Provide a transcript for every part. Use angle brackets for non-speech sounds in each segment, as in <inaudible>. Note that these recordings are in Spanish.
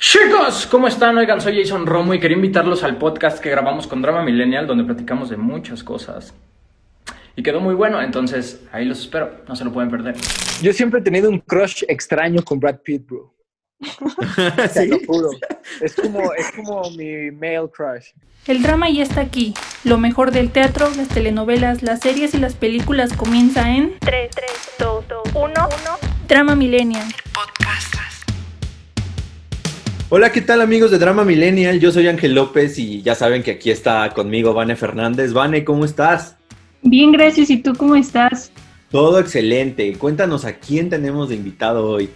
Chicos, ¿cómo están? Oigan, soy Jason Romo y quería invitarlos al podcast que grabamos con Drama Millennial, donde platicamos de muchas cosas. Y quedó muy bueno, entonces ahí los espero, no se lo pueden perder. Yo siempre he tenido un crush extraño con Brad Pitt, bro. <laughs> Te lo juro. Es como, es como mi male crush. El drama ya está aquí. Lo mejor del teatro, las telenovelas, las series y las películas comienza en 3, 3, 2, 1, 1. Drama Millennial. Hola, ¿qué tal amigos de Drama Millennial? Yo soy Ángel López y ya saben que aquí está conmigo Vane Fernández. Vane, ¿cómo estás? Bien, gracias. ¿Y tú cómo estás? Todo excelente. Cuéntanos a quién tenemos de invitado hoy.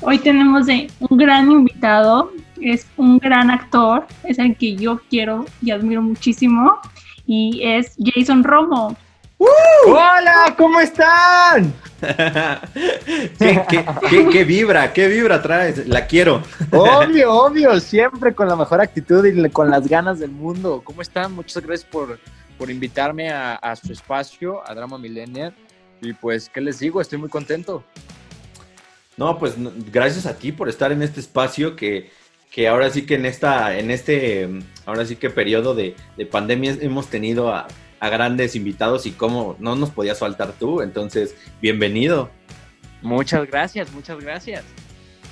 Hoy tenemos de un gran invitado. Es un gran actor. Es el que yo quiero y admiro muchísimo. Y es Jason Romo. ¡Hola! ¿Cómo están? <laughs> ¿Qué, qué, qué- qué vibra? ¿Qué vibra traes? La quiero. Obvio, <laughs> obvio. Siempre con la mejor actitud y con las ganas del mundo. ¿Cómo están? Muchas gracias por, por invitarme a, a su espacio, a Drama Millennial. Y pues, ¿qué les digo? Estoy muy contento. No, pues gracias a ti por estar en este espacio que, que ahora sí que en esta, en este, ahora sí que periodo de, de pandemia hemos tenido a, a grandes invitados y cómo no nos podías faltar tú. Entonces, bienvenido. Muchas gracias, muchas gracias.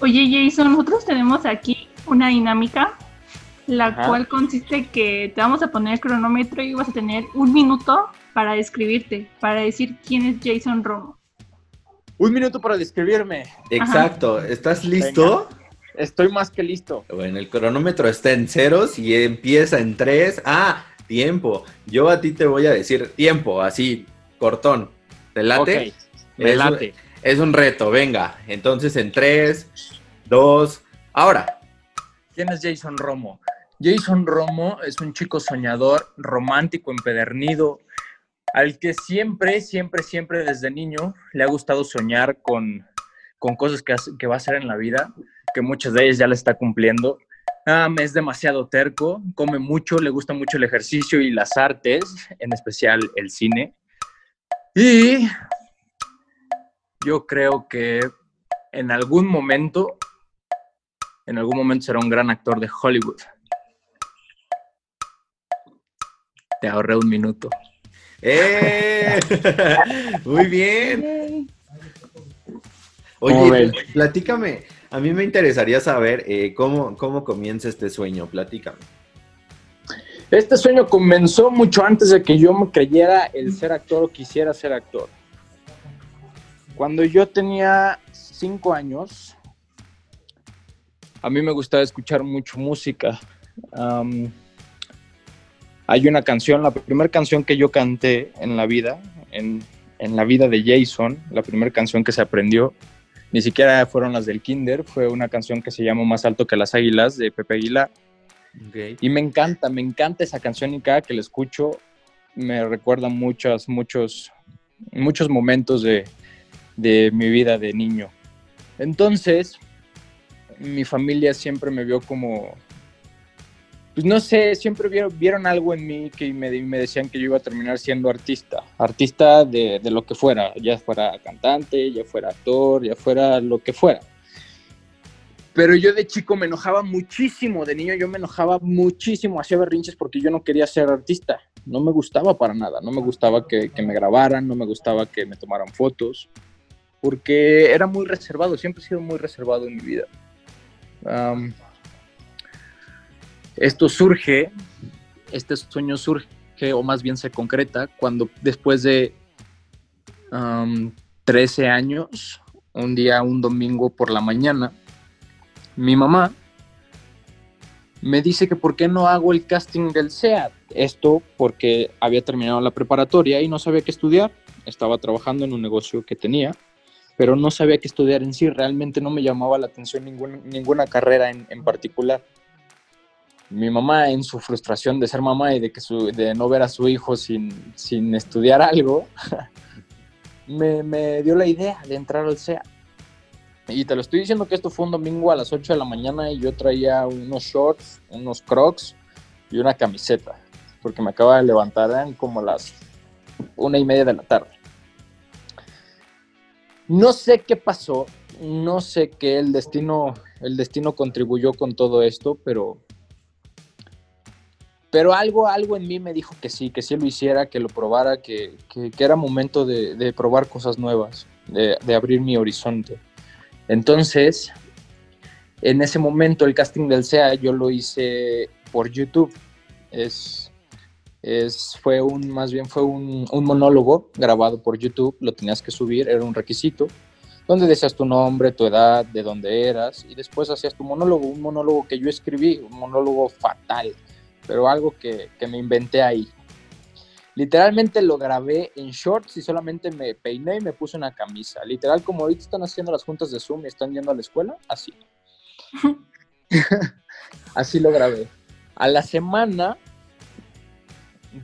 Oye, Jason, nosotros tenemos aquí una dinámica, la Ajá. cual consiste que te vamos a poner el cronómetro y vas a tener un minuto para describirte, para decir quién es Jason Romo. Un minuto para describirme. Exacto. ¿Estás listo? Estoy más que listo. Bueno, el cronómetro está en ceros y empieza en tres. Ah, tiempo. Yo a ti te voy a decir tiempo, así, cortón. ¿Te late? Me Es un- late. Es un reto, venga. Entonces en tres, dos, ahora. ¿Quién es Jason Romo? Jason Romo es un chico soñador, romántico, empedernido, al que siempre, siempre, siempre desde niño le ha gustado soñar con, con cosas que, hace- que va a hacer en la vida, que muchas de ellas ya le está cumpliendo. Ah, es demasiado terco, come mucho, le gusta mucho el ejercicio y las artes, en especial el cine. Y yo creo que en algún momento en algún momento será un gran actor de Hollywood. Te ahorré un minuto. ¡Eh! <laughs> Muy bien. ¿Cómo Oye, platícame. A mí me interesaría saber eh, cómo, cómo comienza este sueño. Platícame. Este sueño comenzó mucho antes de que yo me creyera el ser actor o quisiera ser actor. Cuando yo tenía cinco años, a mí me gustaba escuchar mucho música. Hay una canción, la primera canción que yo canté en la vida, en, en la vida de Jason, la primera canción que se aprendió, ni siquiera fueron las del Kinder, fue una canción que se llama Más alto que las águilas de Pepe Aguilar. Y me encanta, me encanta esa canción y cada que la escucho me recuerda muchos, muchos, muchos momentos de, de mi vida de niño. Entonces, mi familia siempre me vio como, pues no sé, siempre vieron, vieron algo en mí que me, me decían que yo iba a terminar siendo artista, artista de, de lo que fuera, ya fuera cantante, ya fuera actor, ya fuera lo que fuera. Pero yo de chico me enojaba muchísimo, de niño yo me enojaba muchísimo, hacía berrinches porque yo no quería ser artista, no me gustaba para nada, no me gustaba que, que me grabaran, no me gustaba que me tomaran fotos, porque era muy reservado, siempre he sido muy reservado en mi vida. Am, esto surge, este sueño surge, o más bien se concreta, cuando después de am, 13 años, un día, un domingo por la mañana, mi mamá me dice que por qué no hago el casting del SEAT. Esto porque había terminado la preparatoria y no sabía qué estudiar. Estaba trabajando en un negocio que tenía, pero no sabía qué estudiar en sí. Realmente no me llamaba la atención ninguna, ninguna carrera en, en particular. Mi mamá, en su frustración de ser mamá y de, que de no ver a su hijo sin, sin estudiar algo, <laughs> me, me dio la idea de entrar al SEAT. Y te lo estoy diciendo que esto fue un domingo a las 8 de la mañana y yo traía unos shorts, unos crocs y una camiseta, porque me acaba de levantar, eran como las una y media de la tarde. No sé qué pasó, no sé qué el destino el destino contribuyó con todo esto, pero pero algo, algo en mí me dijo que sí, que sí lo hiciera, que lo probara, que, que, era momento de, de, probar cosas nuevas, de, de, abrir mi horizonte. Entonces, en ese momento el casting del SEA yo lo hice por YouTube. Es, es, fue un, más bien fue un, un monólogo grabado por YouTube, lo tenías que subir, era un requisito donde decías tu nombre, tu edad, de dónde eras, y después hacías tu monólogo, un monólogo que yo escribí, un monólogo fatal, pero algo que, que, me inventé ahí. Literalmente lo grabé en shorts y solamente me peiné y me puse una camisa. Literal, como ahorita están haciendo las juntas de Zoom y están yendo a la escuela, así. <laughs> así lo grabé. A la semana,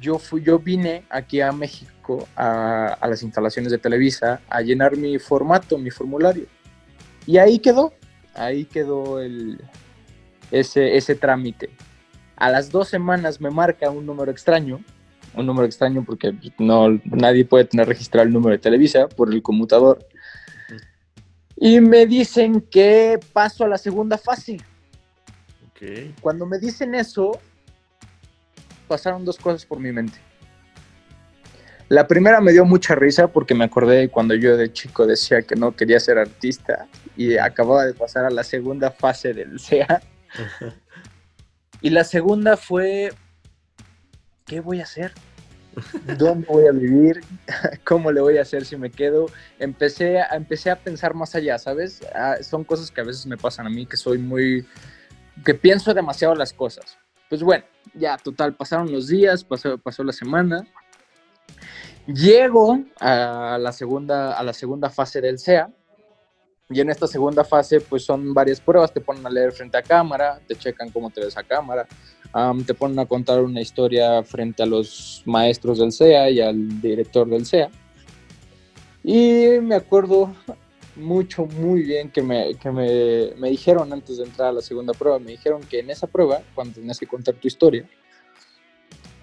yo, fui, yo vine aquí a México, a, a las instalaciones de Televisa, a llenar mi formato, mi formulario. Y ahí quedó, ahí quedó el, ese, ese trámite a las dos semanas me marca un número extraño, un número extraño porque no, nadie puede tener registrado el número de Televisa por el conmutador. Y me dicen que paso a la segunda fase. Okay. Cuando me dicen eso, pasaron dos cosas por mi mente. La primera me dio mucha risa porque me acordé cuando yo de chico decía que no quería ser artista y acababa de pasar a la segunda fase del <laughs> SEA. <laughs> Y la segunda fue, ¿qué voy a hacer? ¿Dónde voy a vivir? <laughs> ¿Cómo le voy a hacer si me quedo? Empecé a, empecé a pensar más allá, ¿sabes? Ah, son cosas que a veces me pasan a mí, que soy muy, que pienso demasiado las cosas. Pues bueno, ya, total, pasaron los días, pasó, pasó la semana. Llego a la, segunda, a la segunda fase del SEA, y en esta segunda fase, pues son varias pruebas. Te ponen a leer frente a cámara, te checan cómo te ves a cámara, um, te ponen a contar una historia frente a los maestros del SEA y al director del SEA. Y me acuerdo mucho, muy bien que, me, que me, me, dijeron antes de entrar a la segunda prueba, me dijeron que en esa prueba, cuando tenías que contar tu historia,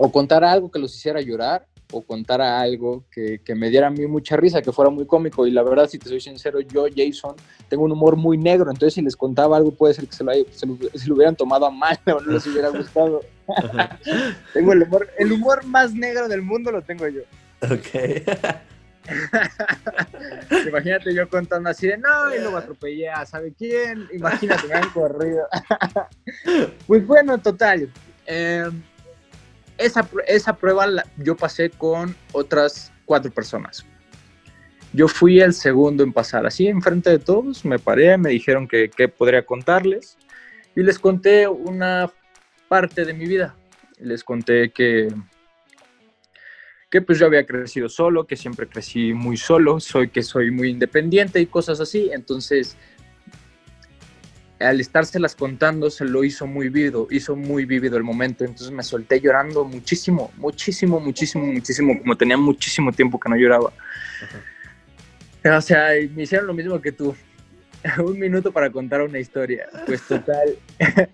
o contar algo que los hiciera llorar, o contara algo que, que, me diera a mí mucha risa, que fuera muy cómico. Y la verdad, si te soy sincero, yo, Jason, tengo un humor muy negro. Entonces, si les contaba algo, puede ser que se lo, se lo, se lo hubieran tomado a mal <laughs> o no les hubiera gustado. <laughs> tengo el humor, el humor más negro del mundo lo tengo yo. Ok. <laughs> Imagínate yo contando así de no, y luego atropellé a sabe quién. Imagínate, me han corrido. pues bueno, total. Eh, esa, esa prueba la, yo pasé con otras cuatro personas. Yo fui el segundo en pasar, así enfrente de todos, me paré, me dijeron que, que podría contarles y les conté una parte de mi vida. Les conté que, que pues yo había crecido solo, que siempre crecí muy solo, soy que soy muy independiente y cosas así. Entonces, al estárselas contando se lo hizo muy vivido, hizo muy vivido el momento, entonces me solté llorando muchísimo, muchísimo, muchísimo, muchísimo, como tenía muchísimo tiempo que no lloraba. Ajá. O sea, me hicieron lo mismo que tú, <laughs> un minuto para contar una historia, pues total, <laughs>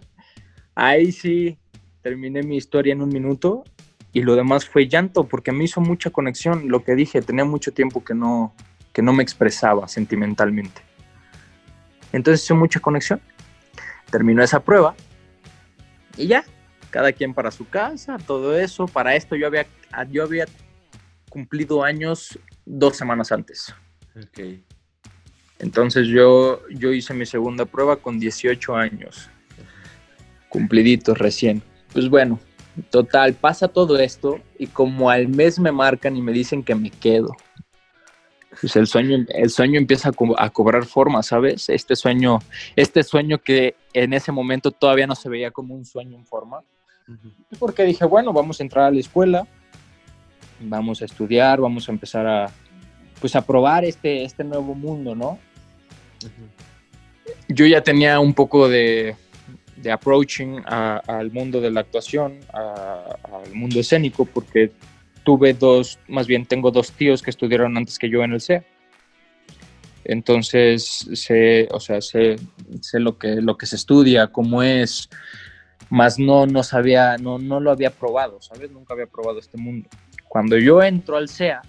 ahí sí terminé mi historia en un minuto y lo demás fue llanto, porque me hizo mucha conexión, lo que dije, tenía mucho tiempo que no, que no me expresaba sentimentalmente. Entonces hizo mucha conexión terminó esa prueba y ya, cada quien para su casa, todo eso. Para esto yo había, yo había cumplido años dos semanas antes. Entonces yo, yo hice mi segunda prueba con 18 años, cumpliditos recién. Pues bueno, total, pasa todo esto y como al mes me marcan y me dicen que me quedo pues el sueño, el sueño empieza a, co a, cobrar forma, ¿sabes? Este sueño, este sueño que en ese momento todavía no se veía como un sueño en forma. Uh -huh. Porque dije, bueno, vamos a entrar a la escuela, vamos a estudiar, vamos a empezar a, pues a probar este, este nuevo mundo, ¿no? Uh -huh. Yo ya tenía un poco de, de approaching al mundo de la actuación, al mundo escénico, porque tuve dos, más bien tengo dos tíos que estudiaron antes que yo en el CEA. Entonces, sé, o sea, sé, sé lo, que, lo que se estudia, cómo es, más no, no sabía, no, no lo había probado, ¿sabes? Nunca había probado este mundo. Cuando yo entro al CEA,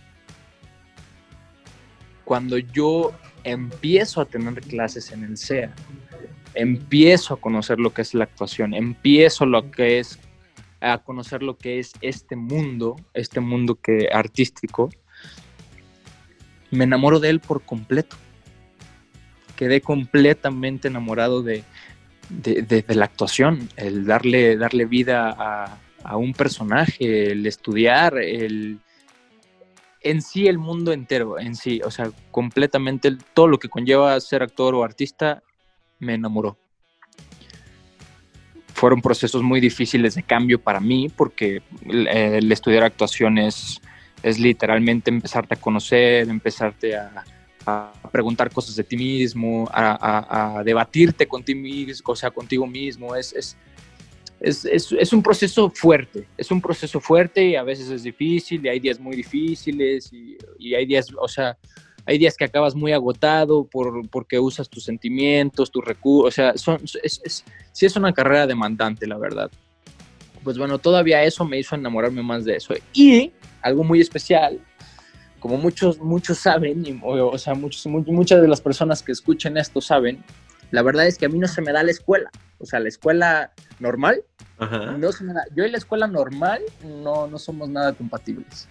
cuando yo empiezo a tener clases en el CEA, empiezo a conocer lo que es la actuación, empiezo lo que es a conocer lo que es este mundo, este mundo que artístico, me enamoro de él por completo. Quedé completamente enamorado de, la actuación, el darle, darle vida a, a un personaje, el estudiar, el en sí el mundo entero, en sí, o sea, completamente todo lo que conlleva ser actor o artista, me enamoró. Fueron procesos muy difíciles de cambio para mí porque el, estudiar actuación es, literalmente empezarte a conocer, empezarte a, preguntar cosas de ti mismo, a, debatirte con ti mismo, o sea, contigo mismo. Es, es, es, es- un proceso fuerte, es un proceso fuerte y a veces es difícil y hay días muy difíciles y hay días, o sea, hay días que acabas muy agotado por, porque usas tus sentimientos, tus recursos, o sea, son, es, es, sí es una carrera demandante, la verdad. Pues bueno, todavía eso me hizo enamorarme más de eso. Y algo muy especial, como muchos, muchos saben, y, o, sea, muchos, mu- muchas de las personas que escuchen esto saben, la verdad es que a mí no se me da la escuela. O sea, la escuela normal, Ajá. no se me da. Yo y la escuela normal no, no somos nada compatibles.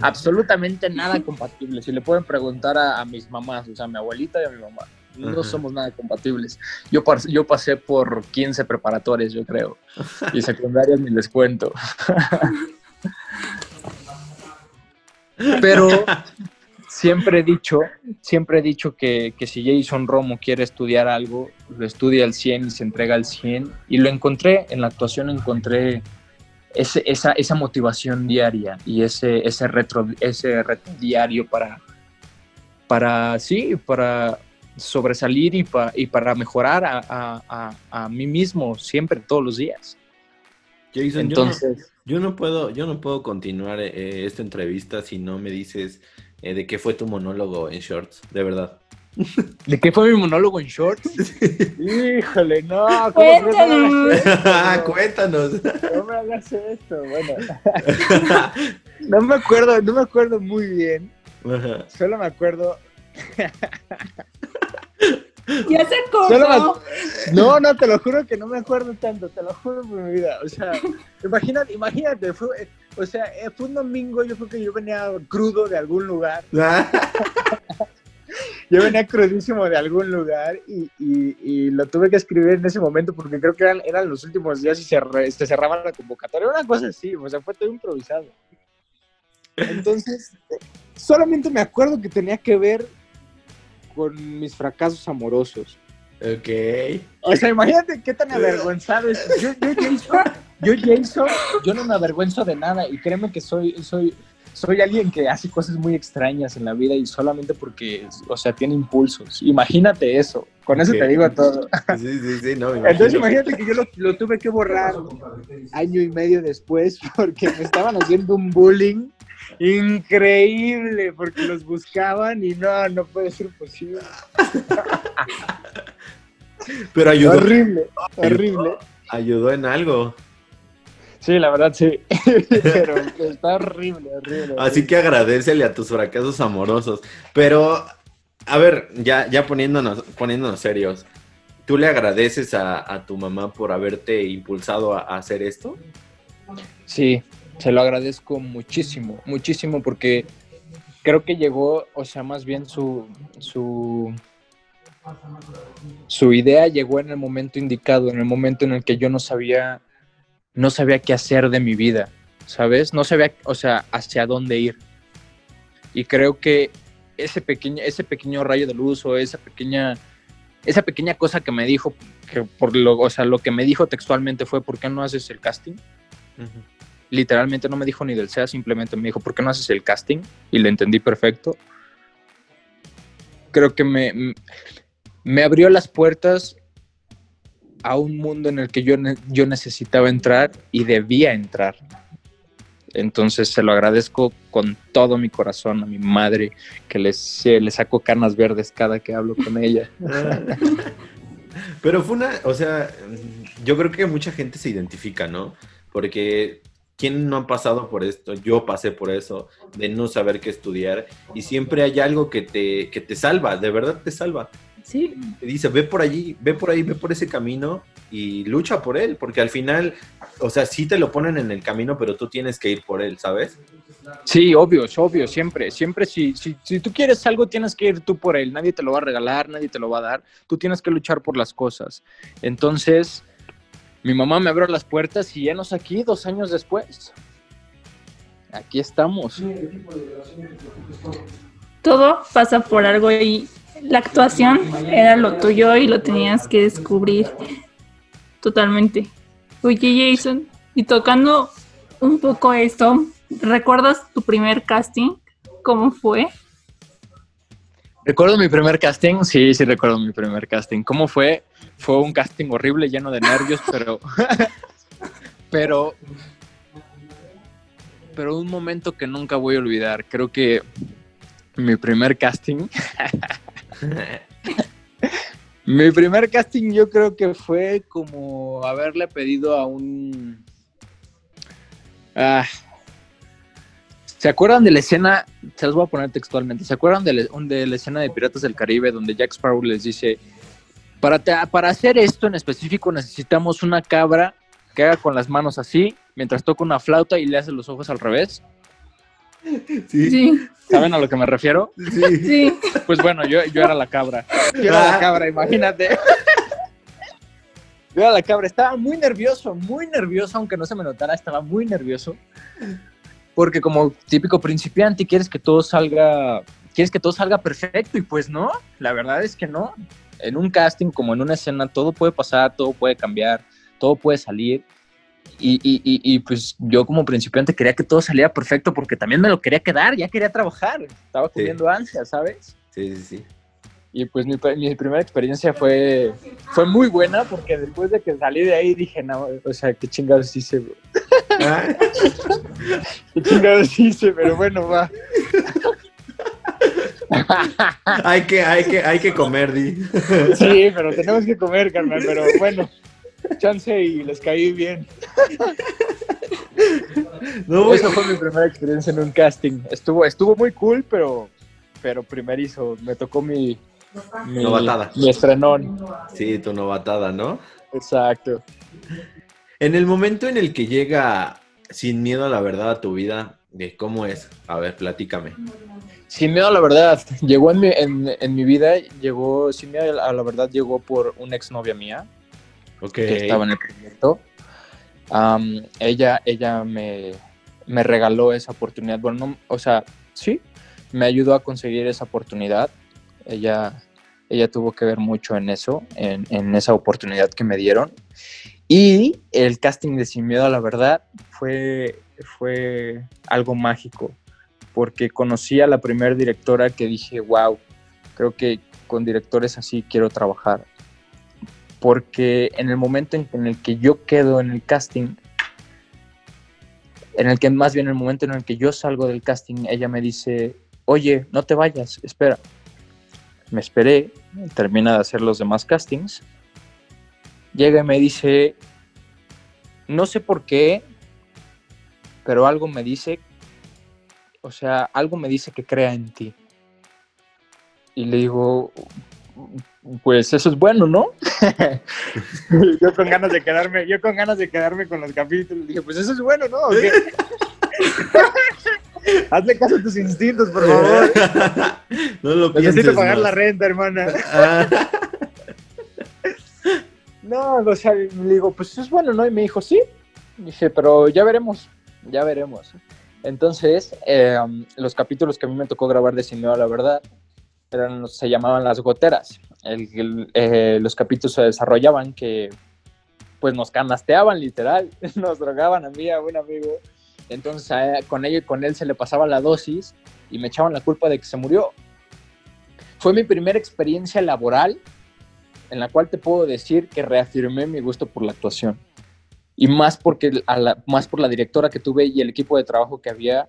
Absolutamente nada <laughs> compatibles. Si le pueden preguntar a, a mis mamás, o sea, a mi abuelita y a mi mamá, no Ajá. somos nada compatibles. Yo pasé por 15 preparatorias, yo creo, <laughs> y secundarias ni les cuento. Pero siempre he dicho, siempre he dicho que, que si Jason Romo quiere estudiar algo, lo estudia al 100 y se entrega al 100. Y lo encontré, en la actuación encontré ese- esa, esa motivación diaria y ese, ese, retro, ese reto diario para, para, sí, para sobresalir y, pa- y para mejorar a, a- a- a mí mismo siempre, todos los días. Jason, Entonces, yo, no, yo no puedo, yo no puedo continuar eh, esta entrevista si no me dices eh, de qué fue tu monólogo en shorts, de verdad. <laughs> ¿de qué fue mi monólogo en shorts? Híjole, no, ¿cómo Cuéntanos. esto? <laughs> <laughs> Cuéntanos. No me hagas esto, bueno. No me acuerdo, no me acuerdo muy bien. Ajá. Solo me acuerdo. Ya se acordó. me- No, no, te lo juro que no me acuerdo tanto, te lo juro por mi vida. O sea, imagínate, imagínate, fue, o sea, eh, fue un domingo, yo creo que yo venía crudo de algún lugar. <laughs> Yo venía crudísimo de algún lugar y, y- y lo tuve que escribir en ese momento porque creo que eran, eran los últimos días y se, re- se cerraba la convocatoria. Una cosa así, o sea, fue todo improvisado. Entonces, eh, solamente me acuerdo que tenía que ver con mis fracasos amorosos. ok. O sea, imagínate qué tan avergonzado es. Yo, yo, Jason, yo, Jason, yo no me avergüenzo de nada y créeme que soy, soy, soy alguien que hace cosas muy extrañas en la vida y solamente porque, o sea, tiene impulsos. Imagínate eso. Con eso te digo todo. Sí, sí, sí, no, me <laughs> imagino. Entonces imagínate que yo lo, lo tuve que borrar año y medio después <laughs> porque me estaban haciendo un bullying increíble porque los buscaban y no, no puede ser posible. Pero ayudó, Horrible, horrible. ayudó en algo. Sí, la verdad sí. <laughs> Pero está horrible, horrible. Así que agradecele a tus fracasos amorosos. Pero, a ver, ya, ya poniéndonos, poniéndonos serios, ¿tú le agradeces a, a tu mamá por haberte impulsado a, a hacer esto? Sí, se lo agradezco muchísimo, muchísimo porque creo que llegó, o sea, más bien su, su, su idea llegó en el momento indicado, en el momento en el que yo no sabía, no sabía qué hacer de mi vida, ¿sabes? No sabía, o sea, hacia dónde ir. Y creo que ese pequeño, ese pequeño rayo de luz o esa pequeña, esa pequeña cosa que me dijo, que por lo, o sea, lo que me dijo textualmente fue, ¿por qué no haces el casting? literalmente no me dijo ni del SEA, simplemente me dijo, ¿por qué no haces el casting? Y le entendí perfecto. Creo que me, me abrió las puertas a un mundo en el que yo, yo necesitaba entrar y debía entrar. Entonces se lo agradezco con todo mi corazón a mi madre, que le saco canas verdes cada que hablo con ella. <laughs> Pero fue una, o sea, yo creo que mucha gente se identifica, ¿no? Porque ¿quién no ha pasado por esto? Yo pasé por eso, de no saber qué estudiar, y siempre hay algo que te, que te salva, de verdad te salva. Sí. Te dice, ve por allí, ve por ahí, ve por ese camino y lucha por él, porque al final, o sea, sí te lo ponen en el camino, pero tú tienes que ir por él, ¿sabes? Sí, obvio, es obvio, siempre, siempre si, si, si tú quieres algo tienes que ir tú por él, nadie te lo va a regalar, nadie te lo va a dar, tú tienes que luchar por las cosas. Entonces, mi mamá me abrió las puertas y ya nos aquí dos años después. Aquí estamos. Todo pasa por algo y la actuación era lo tuyo y lo tenías que descubrir totalmente. Oye, Jason, y tocando un poco esto, ¿recuerdas tu primer casting? ¿Cómo fue? ¿Recuerdo mi primer casting? Sí, sí recuerdo mi primer casting. ¿Cómo fue? Fue un casting horrible, lleno de nervios, <laughs> pero... <laughs> pero... Pero un momento que nunca voy a olvidar. Creo que mi primer casting... <laughs> mi primer casting yo creo que fue como haberle pedido a un... Ah, ¿Se acuerdan de la escena? Se los voy a poner textualmente. ¿Se acuerdan de, la- escena de Piratas del Caribe donde Jack Sparrow les dice, para, para hacer esto en específico necesitamos una cabra que haga con las manos así, mientras toca una flauta y le hace los ojos al revés? Sí, Sí, ¿Saben a lo que me refiero? sí. sí. Pues bueno, yo, yo era la cabra. Yo era la cabra, imagínate. Yo era la cabra. Estaba muy nervioso, muy nervioso, aunque no se me notara, estaba muy nervioso. Porque como típico principiante, quieres que todo salga, quieres que todo salga perfecto y pues no, la verdad es que no. En un casting como en una escena, todo puede pasar, todo puede cambiar, todo puede salir. Y, y- y- y, pues yo como principiante quería que todo saliera perfecto porque también me lo quería quedar, ya quería trabajar, estaba comiendo ansia, ¿sabes? Sí, sí, sí. Y pues mi, mi primera experiencia fue, fue muy buena porque después de que salí de ahí dije, no, o sea, qué chingados hice, bro. Ah, <laughs> Qué chingados hice, pero bueno, va. hay, que, hay, que, hay que comer, Di. Sí, pero tenemos que comer, carnal, pero bueno, chance y les caí bien. No, Esa fue mi primera experiencia en un casting. Estuvo, estuvo muy cool, pero, pero primerizo, me tocó mi, mi, Novatada. mi estrenón. sí, tu novatada, ¿no? Exacto. En el momento en el que llega sin miedo a la verdad a tu vida, de ¿cómo es? A ver, platícame. Sin miedo a la verdad, llegó en mi, en, en mi vida, llegó, sin miedo a la verdad, llegó por una exnovia mía Ok. que estaba en el proyecto. Am, ella ella me, me regaló esa oportunidad. Bueno, no, o sea, sí, me ayudó a conseguir esa oportunidad. Ella, ella tuvo que ver mucho en eso, en, esa oportunidad que me dieron. Y el casting de Sin Miedo la Verdad fue, fue algo mágico, porque conocí a la primera directora que dije, wow, creo que con directores así quiero trabajar porque en el momento en, el que yo quedo en el casting, en el que más bien en el momento en el que yo salgo del casting, ella me dice, oye, no te vayas, espera. Me esperé, termina de hacer los demás castings, llega y me dice, no sé por qué, pero algo me dice, o sea, algo me dice que crea en ti. Y le digo, pues eso es bueno, ¿no? <laughs> yo con ganas de quedarme, yo con ganas de quedarme con los capítulos, dije, pues eso es bueno, ¿no? <laughs> Hazle caso a tus instintos, por favor. <laughs> no lo pienses Necesito pagar más. la renta, hermana. Ah, No, o sea, le digo, pues eso es bueno, ¿no? Y me dijo, sí. Dije, pero ya veremos, ya veremos. Entonces, eh, los capítulos que a mí me tocó grabar de a la Verdad eran, se llamaban Las Goteras. El- el, eh, los capítulos se desarrollaban que, pues, nos canasteaban, literal. <laughs> Nos drogaban a mí, y a un amigo. Entonces, a- con, ella, con él se le pasaba la dosis y me echaban la culpa de que se murió. Fue mi primera experiencia laboral en la cual te puedo decir que reafirmé mi gusto por la actuación. Y más, porque a la- más por la directora que tuve y el equipo de trabajo que había,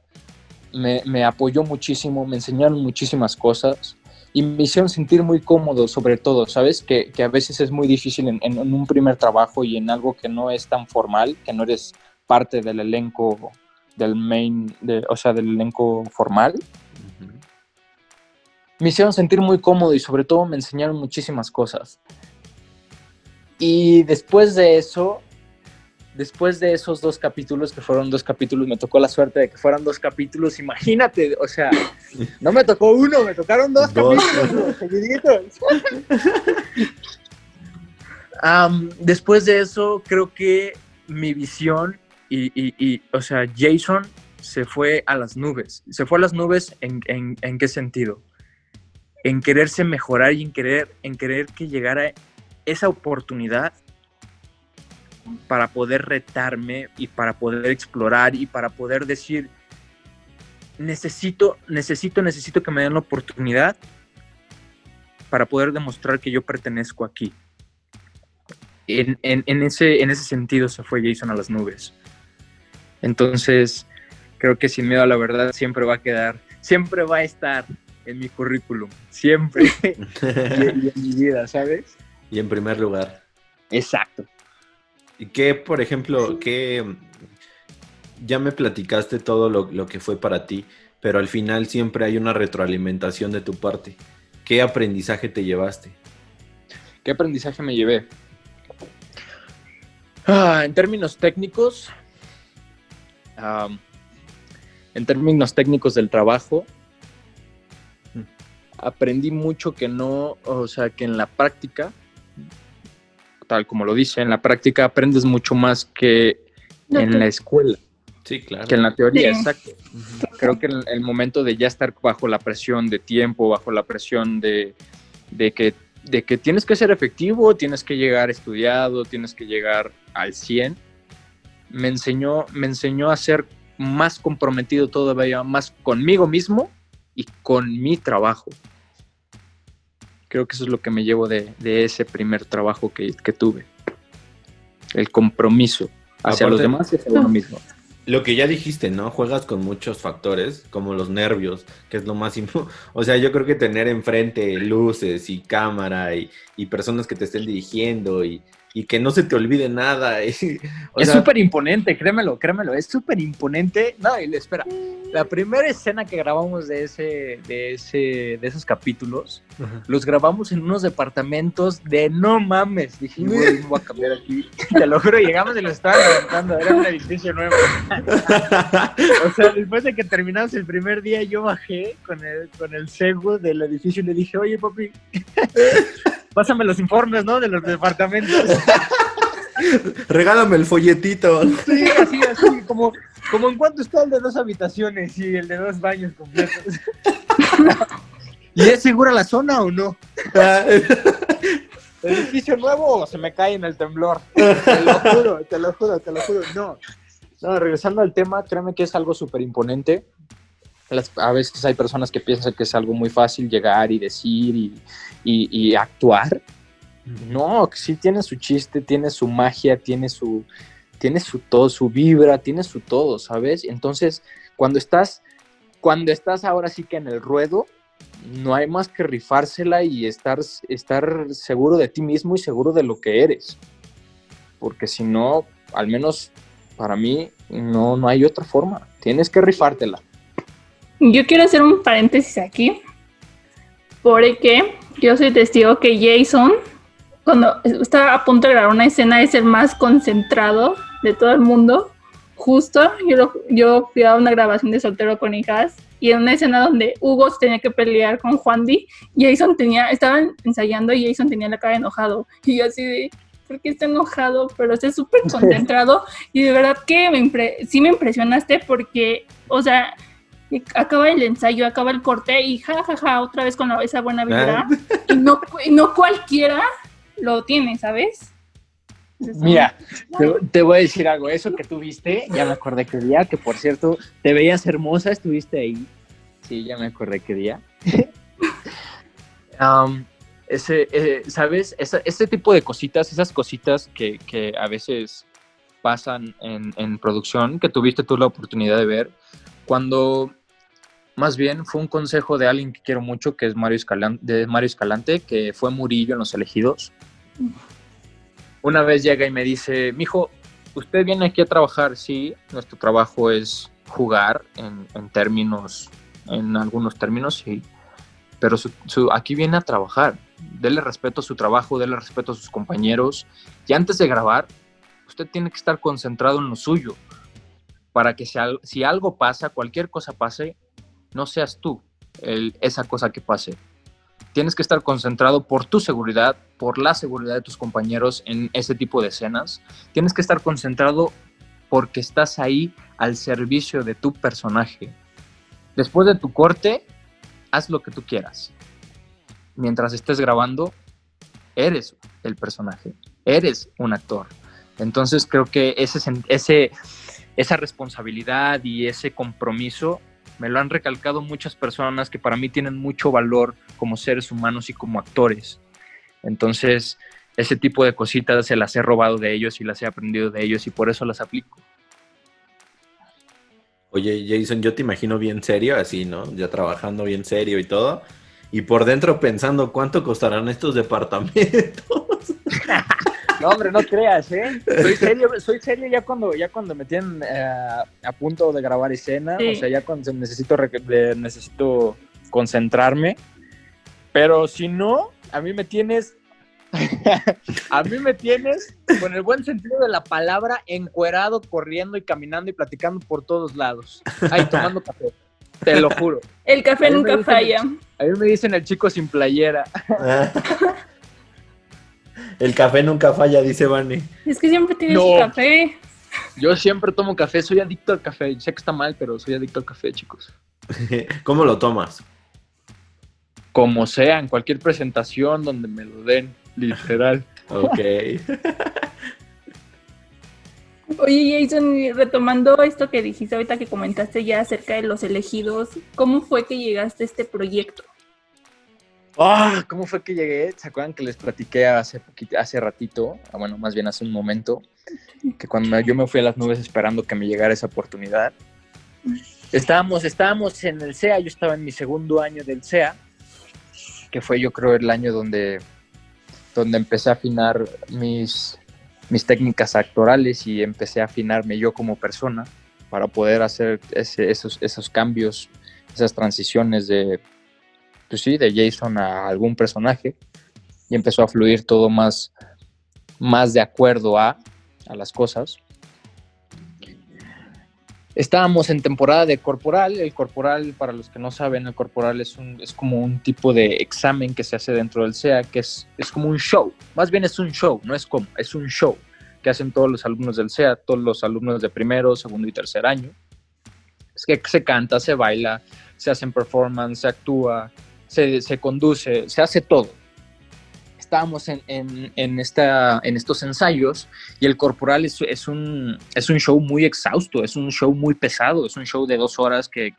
me, me apoyó muchísimo, me enseñaron muchísimas cosas y me hicieron sentir muy cómodo sobre todo, ¿sabes? Que, que a veces es muy difícil en, en- en un primer trabajo y en algo que no es tan formal, que no eres parte del elenco, del main, de- o sea, del elenco formal, me hicieron sentir muy cómodo y sobre todo me enseñaron muchísimas cosas. Y después de eso, después de esos dos capítulos, que fueron dos capítulos, me tocó la suerte de que fueran dos capítulos, imagínate, o sea, no me tocó uno, me tocaron dos, Dos. capítulos <laughs> seguiditos. Después de eso, creo que mi visión y, y- y, o sea, Jason se fue a las nubes. Se fue a las nubes en, en- en qué sentido? En quererse mejorar y en querer, en querer que llegara esa oportunidad para poder retarme y para poder explorar y para poder decir, necesito, necesito, necesito que me den la oportunidad para poder demostrar que yo pertenezco aquí. En, en- en ese, en ese sentido se fue Jason a las nubes. Entonces, creo que sin miedo a la verdad siempre va a quedar, siempre va a estar en mi currículum, siempre y, <laughs> y en mi vida, ¿sabes? y en primer lugar. Exacto. ¿Y qué, por ejemplo, qué... Ya me platicaste todo lo, lo que fue para ti, pero al final siempre hay una retroalimentación de tu parte. ¿Qué aprendizaje te llevaste? ¿Qué aprendizaje me llevé? Ah, en términos técnicos, en términos técnicos del trabajo, Mm. aprendí mucho que no, o sea, que en la práctica, tal como lo dice, en la práctica aprendes mucho más que en la escuela, Sí, claro. que en la teoría, Sí. exacto. Creo que el, el momento de ya estar bajo la presión de tiempo, bajo la presión de, de que, de que tienes que ser efectivo, tienes que llegar estudiado, tienes que llegar al 100, me enseñó, me enseñó a ser más comprometido todavía, más conmigo mismo y con mi trabajo. Creo que eso es lo que me llevo de, de ese primer trabajo que, que tuve. El compromiso hacia Aparte- los demás y hacia uno mismo. Lo que ya dijiste, ¿no? Juegas con muchos factores, como los nervios, que es lo más importante. <laughs> O sea, yo creo que tener enfrente luces y cámara y, y personas que te estén dirigiendo y, y que no se te olvide nada. <laughs> y- o es súper imponente, créemelo, créemelo, es súper imponente. No, y espera, la primera escena que grabamos de ese, de ese, de esos capítulos, Ajá. los grabamos en unos departamentos de no mames. Dije, güey, voy a cambiar aquí. Te lo juro, llegamos y lo estaban levantando, era un edificio nuevo. <laughs> O sea, después de que terminamos el primer día, yo bajé con el, con el del edificio y le dije, oye, papi, pásame los informes, ¿no? De los departamentos. <laughs> Regálame el folletito. Sí, así, así, como, como en cuanto está el de dos habitaciones y el de dos baños completos. ¿Y es segura la zona o no? <laughs> ¿Edificio nuevo o se me cae en el temblor? Te lo juro, te lo juro, te lo juro. No, no regresando al tema, créeme que es algo súper imponente. Las- A veces hay personas que piensan que es algo muy fácil llegar y decir y, y- y actuar. No, sí tiene su chiste, tiene su magia, tiene su, tiene su todo, su vibra, tiene su todo, ¿sabes? Entonces, cuando estás, cuando estás ahora sí que en el ruedo, no hay más que rifársela y estar, estar seguro de ti mismo y seguro de lo que eres. Porque si no, al menos para mí, no, no hay otra forma. Tienes que rifártela. Yo quiero hacer un paréntesis aquí, porque yo soy testigo que Jason, cuando estaba a punto de grabar una escena, es el más concentrado de todo el mundo. Justo, yo, lo- yo fui a una grabación de Soltero con Hijas y en una escena donde Hugo tenía que pelear con Juan Di, Jason tenía, estaban ensayando y Jason tenía la cara enojado. Y yo así de, ¿por qué está enojado? Pero está súper <laughs> concentrado y de verdad que me sí me impresionaste porque, o sea, y acaba el ensayo, acaba el corte y ja, ja, ja, otra vez con la- esa buena vibra. Y no, y no cualquiera lo tiene, ¿sabes? Mira, te, te voy a decir algo. Eso que tú viste, ya me acordé qué día, que por cierto, te veías hermosa, estuviste ahí. Sí, ya me acordé qué día. <laughs> Am, ese, eh, ¿Sabes? Esa- este tipo de cositas, esas cositas que, que a veces pasan en, en producción, que tuviste tú la oportunidad de ver, cuando más bien fue un consejo de alguien que quiero mucho, que es Mario Escalante, que fue Murillo en Los Elegidos. Una vez llega y me dice, mijo, usted viene aquí a trabajar, sí, nuestro trabajo es jugar en, términos, en algunos términos, sí, pero aquí viene a trabajar. Dele respeto a su trabajo, dele respeto a sus compañeros. Y antes de grabar, usted tiene que estar concentrado en lo suyo para que si algo pasa, cualquier cosa pase, no seas tú esa cosa que pase. Tienes que estar concentrado por tu seguridad, por la seguridad de tus compañeros en ese tipo de escenas. Tienes que estar concentrado porque estás ahí al servicio de tu personaje. Después de tu corte, haz lo que tú quieras. Mientras estés grabando, eres el personaje, eres un actor. Entonces creo que ese, esa responsabilidad y ese compromiso me lo han recalcado muchas personas que para mí tienen mucho valor como seres humanos y como actores. Entonces, ese tipo de cositas se las he robado de ellos y las he aprendido de ellos y por eso las aplico. Oye, Jason, yo te imagino bien serio, así, ¿no? Ya trabajando bien serio y todo. Y por dentro pensando cuánto costarán estos departamentos. <laughs> <laughs> No, hombre, no creas, ¿eh? Soy <laughs> serio, soy serio ya cuando, ya cuando me tienen eh, a punto de grabar escena, Sí. o sea, ya cuando necesito, necesito concentrarme. Pero si no, a mí me tienes, <laughs> a mí me tienes, con el buen sentido de la palabra, encuerado, corriendo y caminando y platicando por todos lados. Ay, tomando café, te lo juro. El café nunca dicen- falla. A mí me dicen el chico sin playera. El café nunca falla, dice Vane. Es que siempre tienes No. café. Yo siempre tomo café, soy adicto al café. Sé que está mal, pero soy adicto al café, chicos. <laughs> ¿Cómo lo tomas? Como sea, en cualquier presentación donde me lo den, literal. <laughs> Ok. Oye, Jason, retomando esto que dijiste ahorita que comentaste ya acerca de los elegidos, ¿cómo fue que llegaste a este proyecto? Ah, ¿Cómo fue que llegué? ¿Se acuerdan que les platiqué hace poquito, hace ratito? Ah, bueno, más bien hace un momento, que cuando yo me fui a las nubes esperando que me llegara esa oportunidad. Estábamos, estábamos en el SEA, yo estaba en mi segundo año del SEA, que fue yo creo el año donde, donde empecé a afinar mis, mis técnicas actorales y empecé a afinarme yo como persona para poder hacer esos, esos cambios, esas transiciones de, pues sí, de Jason a algún personaje y empezó a fluir todo más, más de acuerdo a, a las cosas. Estábamos en temporada de corporal. El corporal, para los que no saben, el corporal es, un, es como un tipo de examen que se hace dentro del SEA, que es, es como un show. Más bien es un show, no es como, es un show que hacen todos los alumnos del SEA, todos los alumnos de primero, segundo y tercer año. Es que se canta, se baila, se hacen performance, se actúa, se, se conduce, se hace todo. Estábamos en, en, esta, en estos ensayos y el corporal es, un, es un show muy exhausto, es un show muy pesado, es un show de dos horas que,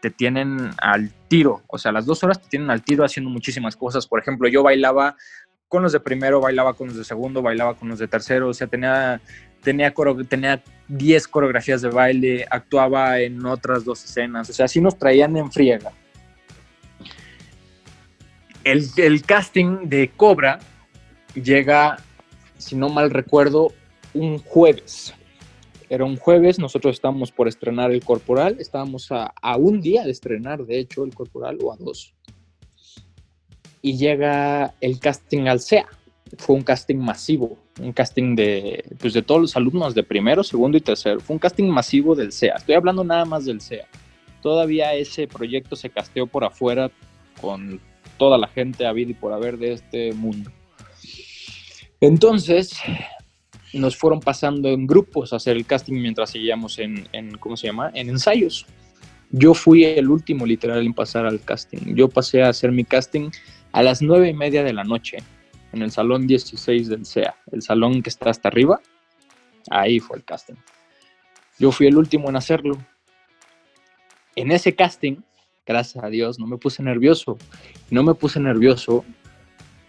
te tienen al tiro. O sea, las dos horas te tienen al tiro haciendo muchísimas cosas. Por ejemplo, yo bailaba con los de primero, bailaba con los de segundo, bailaba con los de tercero, o sea, tenía, tenía, tenía 10 coreografías de baile, actuaba en otras dos escenas, o sea, así nos traían en friega. El, el casting de Cobra llega, si no mal recuerdo, un jueves. Era un jueves, nosotros estábamos por estrenar el corporal, estábamos a, a un día de estrenar, de hecho, el corporal, o a dos. Y llega el casting al SEA. Fue un casting masivo, un casting de, pues de todos los alumnos de primero, segundo y tercero. Fue un casting masivo del SEA. Estoy hablando nada más del SEA. Todavía ese proyecto se casteó por afuera con toda la gente a y por haber de este mundo. Entonces, nos fueron pasando en grupos a hacer el casting mientras seguíamos en, en, ¿cómo se llama? En ensayos. Yo fui el último literal en pasar al casting. Yo pasé a hacer mi casting a las nueve y media de la noche en el salón 16 del SEA, el salón que está hasta arriba. Ahí fue el casting. Yo fui el último en hacerlo. En ese casting, gracias a Dios, no me puse nervioso. No me puse nervioso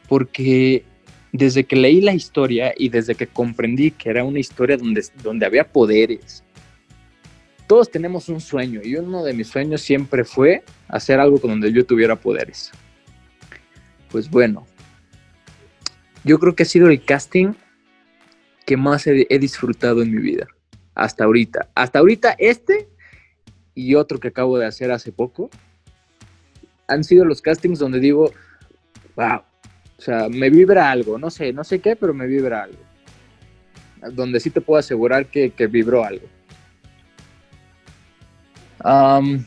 porque desde que leí la historia y desde que comprendí que era una historia donde, donde había poderes, todos tenemos un sueño y uno de mis sueños siempre fue hacer algo con donde yo tuviera poderes. Pues bueno, yo creo que ha sido el casting que más he, he disfrutado en mi vida. Hasta ahorita. Hasta ahorita este y otro que acabo de hacer hace poco han sido los castings donde digo, wow, o sea, me vibra algo, no sé, no sé qué, pero me vibra algo. Donde sí te puedo asegurar que, que vibró algo. Am,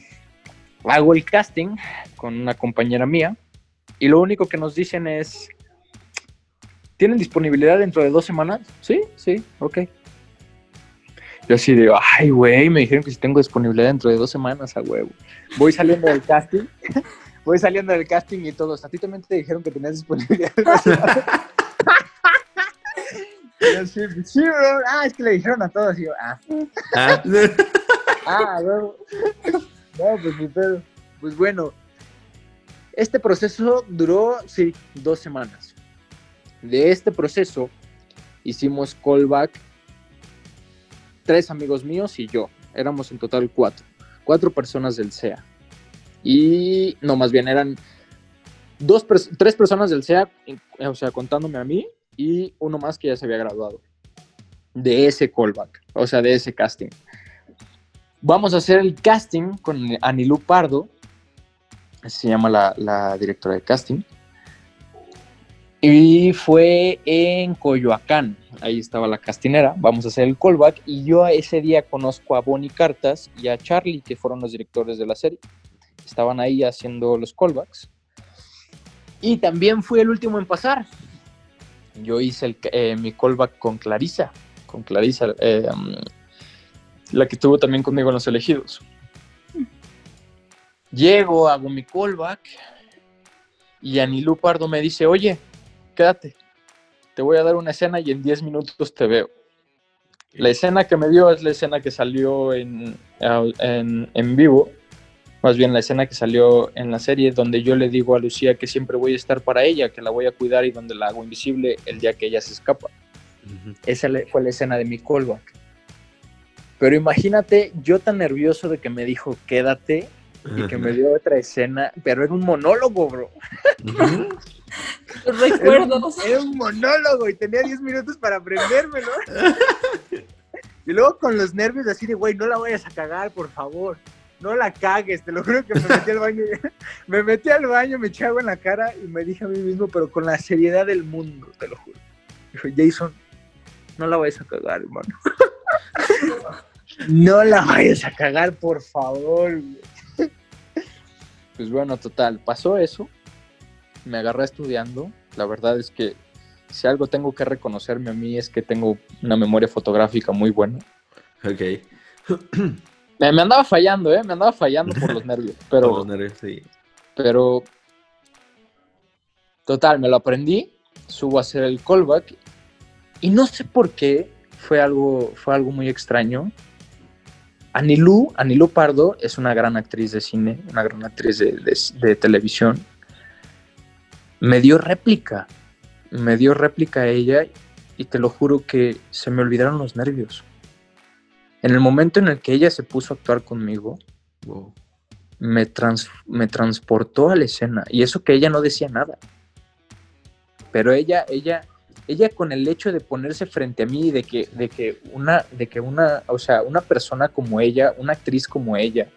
hago el casting con una compañera mía y lo único que nos dicen es, ¿tienen disponibilidad dentro de dos semanas? Sí, sí, ok. Yo así digo, ay, güey, me dijeron que si tengo disponibilidad dentro de dos semanas, a huevo. Voy saliendo del casting, voy saliendo del casting y todos, a ti también te dijeron que tenías disponibilidad. en dos semanas?" Y yo así, sí, bro. Ah, es que le dijeron a todos. Y yo, ah, Ah, ah, huevo. No, pues mi pedo. Pues bueno, este proceso duró, sí, dos semanas. De este proceso hicimos callback tres amigos míos y yo. Éramos en total cuatro. Cuatro personas del SEA. Y no, más bien eran dos, tres personas del SEA, in- o sea, contándome a mí, y uno más que ya se había graduado. De ese callback, o sea, de ese casting. Vamos a hacer el casting con Anilú Pardo, se llama la, la directora de casting. Y fue en Coyoacán, ahí estaba la castinera, vamos a hacer el callback y yo ese día conozco a Bonnie Cartas y a Charlie, que fueron los directores de la serie. Estaban ahí haciendo los callbacks. Y también fui el último en pasar. Yo hice el, eh, mi callback con Clarisa, con Clarisa, eh, um, la que estuvo también conmigo en Los Elegidos. Llego, hago mi callback y Anilú Pardo me dice, oye, quédate, te voy a dar una escena y en 10 minutos te veo. La escena que me dio es la escena que salió en, en, en vivo, más bien la escena que salió en la serie, donde yo le digo a Lucía que siempre voy a estar para ella, que la voy a cuidar y donde la hago invisible el día que ella se escapa. Esa fue la escena de mi callback. Pero imagínate, yo tan nervioso de que me dijo quédate y que me dio otra escena, pero era un monólogo, bro. Los recuerdos. Era un monólogo y tenía 10 minutos para aprendérmelo. Y luego con los nervios así de, güey, no la vayas a cagar, por favor. No la cagues, te lo juro que me metí al baño. <laughs> Me metí al baño, me eché agua en la cara y me dije a mí mismo, pero con la seriedad del mundo, te lo juro. Dijo, Jason, no la vayas a cagar, hermano. <laughs> No la vayas a cagar, por favor. güey. Pues bueno, total, pasó eso. Me agarré estudiando. La verdad es que si algo tengo que reconocerme a mí es que tengo una memoria fotográfica muy buena. Ok. <clears throat> Me, me andaba fallando, ¿eh? Me andaba fallando por los <laughs> nervios. Por Pero, los nervios, sí. pero, total, me lo aprendí. Subo a hacer el callback. Y no sé por qué, fue algo, fue algo muy extraño. Anilú, Anilú Pardo es una gran actriz de cine, una gran actriz de, de- de televisión. Me dio réplica, me dio réplica a ella y te lo juro que se me olvidaron los nervios. En el momento en el que ella se puso a actuar conmigo, Wow. me, trans- me transportó a la escena y eso que ella no decía nada. Pero ella, ella, ella con el hecho de ponerse frente a mí, de que, de que una, de que una, o sea, una persona como ella, una actriz como ella,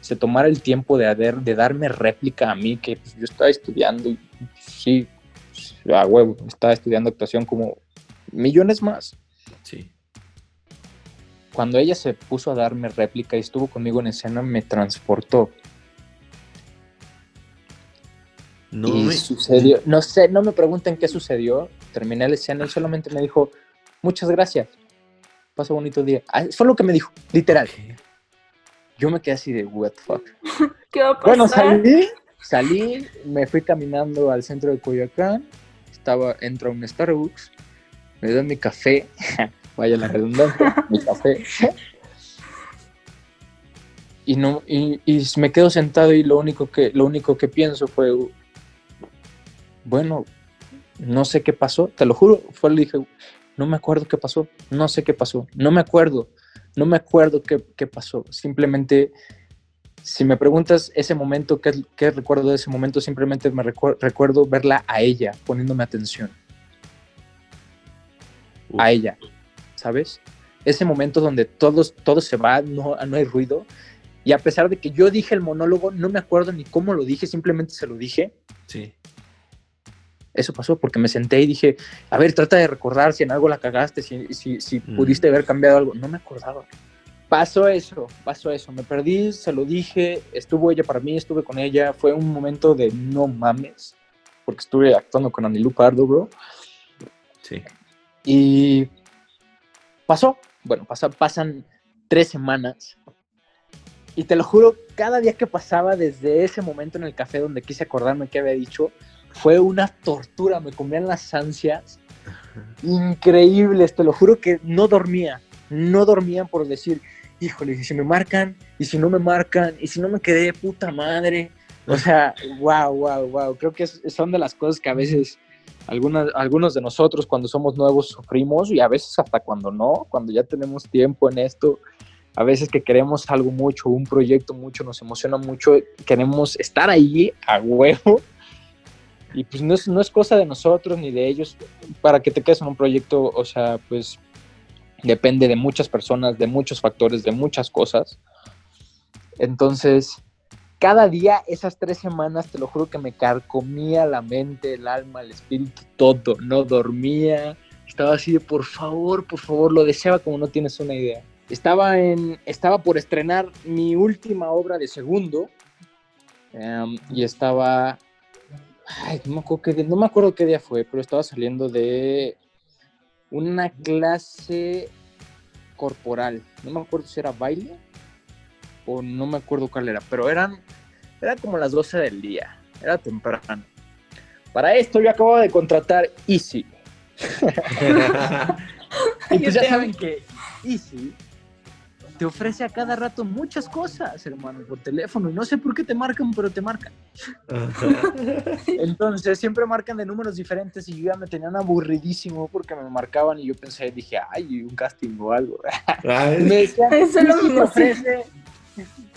se tomara el tiempo de, haber- de darme réplica a mí, que pues, yo estaba estudiando y sí, a huevo, estaba estudiando actuación como millones más. Cuando ella se puso a darme réplica y estuvo conmigo en escena, me transportó. No y me- sucedió, no sé, no me pregunten qué sucedió. Terminé la escena y solamente me dijo, muchas gracias, pasa bonito día. Ah, Fue lo que me dijo, literal. Yo me quedé así de, what the fuck. <laughs> ¿Qué va a pasar? Bueno, salí, salí, me fui caminando al centro de Coyoacán, estaba, entro a un Starbucks, me doy mi café, <laughs> vaya la redundancia, <laughs> mi café. Y, no, y, y me quedo sentado y lo único que, lo único que pienso fue, bueno, no sé qué pasó, te lo juro, fue, le dije, no me acuerdo qué pasó, no sé qué pasó, no me acuerdo, no me acuerdo qué, qué pasó, simplemente si me preguntas ese momento, ¿qué, qué recuerdo de ese momento? Simplemente me recuer- recuerdo verla a ella, poniéndome atención. Uf. A ella, ¿sabes? Ese momento donde todos, todo se va, no, no hay ruido, Y a pesar de que yo dije el monólogo, no me acuerdo ni cómo lo dije, simplemente se lo dije. Sí. Eso pasó porque me senté y dije, a ver, trata de recordar si en algo la cagaste, si, si, si Mm. pudiste haber cambiado algo. No me acordaba. Pasó eso, pasó eso. Me perdí, se lo dije, estuvo ella para mí, estuve con ella. Fue un momento de no mames, porque estuve actuando con Anilú Pardo, bro. Sí. Y pasó, bueno, pasa- pasan tres semanas. Y te lo juro, cada día que pasaba desde ese momento en el café donde quise acordarme qué había dicho, fue una tortura, me comían las ansias. Increíbles, te lo juro que no dormía, no dormía por decir, híjole, y si me marcan, y si no me marcan, y si no me quedé, puta madre. O sea, wow, wow, wow, creo que son de las cosas que a veces algunas, algunos de nosotros cuando somos nuevos sufrimos y a veces hasta cuando no, cuando ya tenemos tiempo en esto, a veces que queremos algo mucho, un proyecto mucho, nos emociona mucho, queremos estar ahí a huevo y pues no es, no es cosa de nosotros ni de ellos para que te quedes en un proyecto, o sea, pues depende de muchas personas, de muchos factores, de muchas cosas. Entonces, cada día, esas tres semanas, te lo juro que me carcomía la mente, el alma, el espíritu, todo. No dormía. Estaba así de, por favor, por favor, lo deseaba como no tienes una idea. Estaba, en, estaba por estrenar mi última obra de segundo em, y estaba... Ay, no me, acuerdo qué, día- no me acuerdo qué día fue, pero estaba saliendo de una clase corporal. No me acuerdo si era baile o no me acuerdo cuál era, pero eran, era como las 12 del día, era temprano. Para esto yo acabo de contratar Easy. <laughs> Y pues ya te saben que Easy te ofrece a cada rato muchas cosas, hermano, por teléfono. Y no sé por qué te marcan, pero te marcan. Entonces siempre marcan de números diferentes y yo ya me tenían aburridísimo porque me marcaban y yo pensé, dije, ay, un casting o algo. Me decían, Eso <laughs> es lo "Sí, te mismo, sí. ofrece,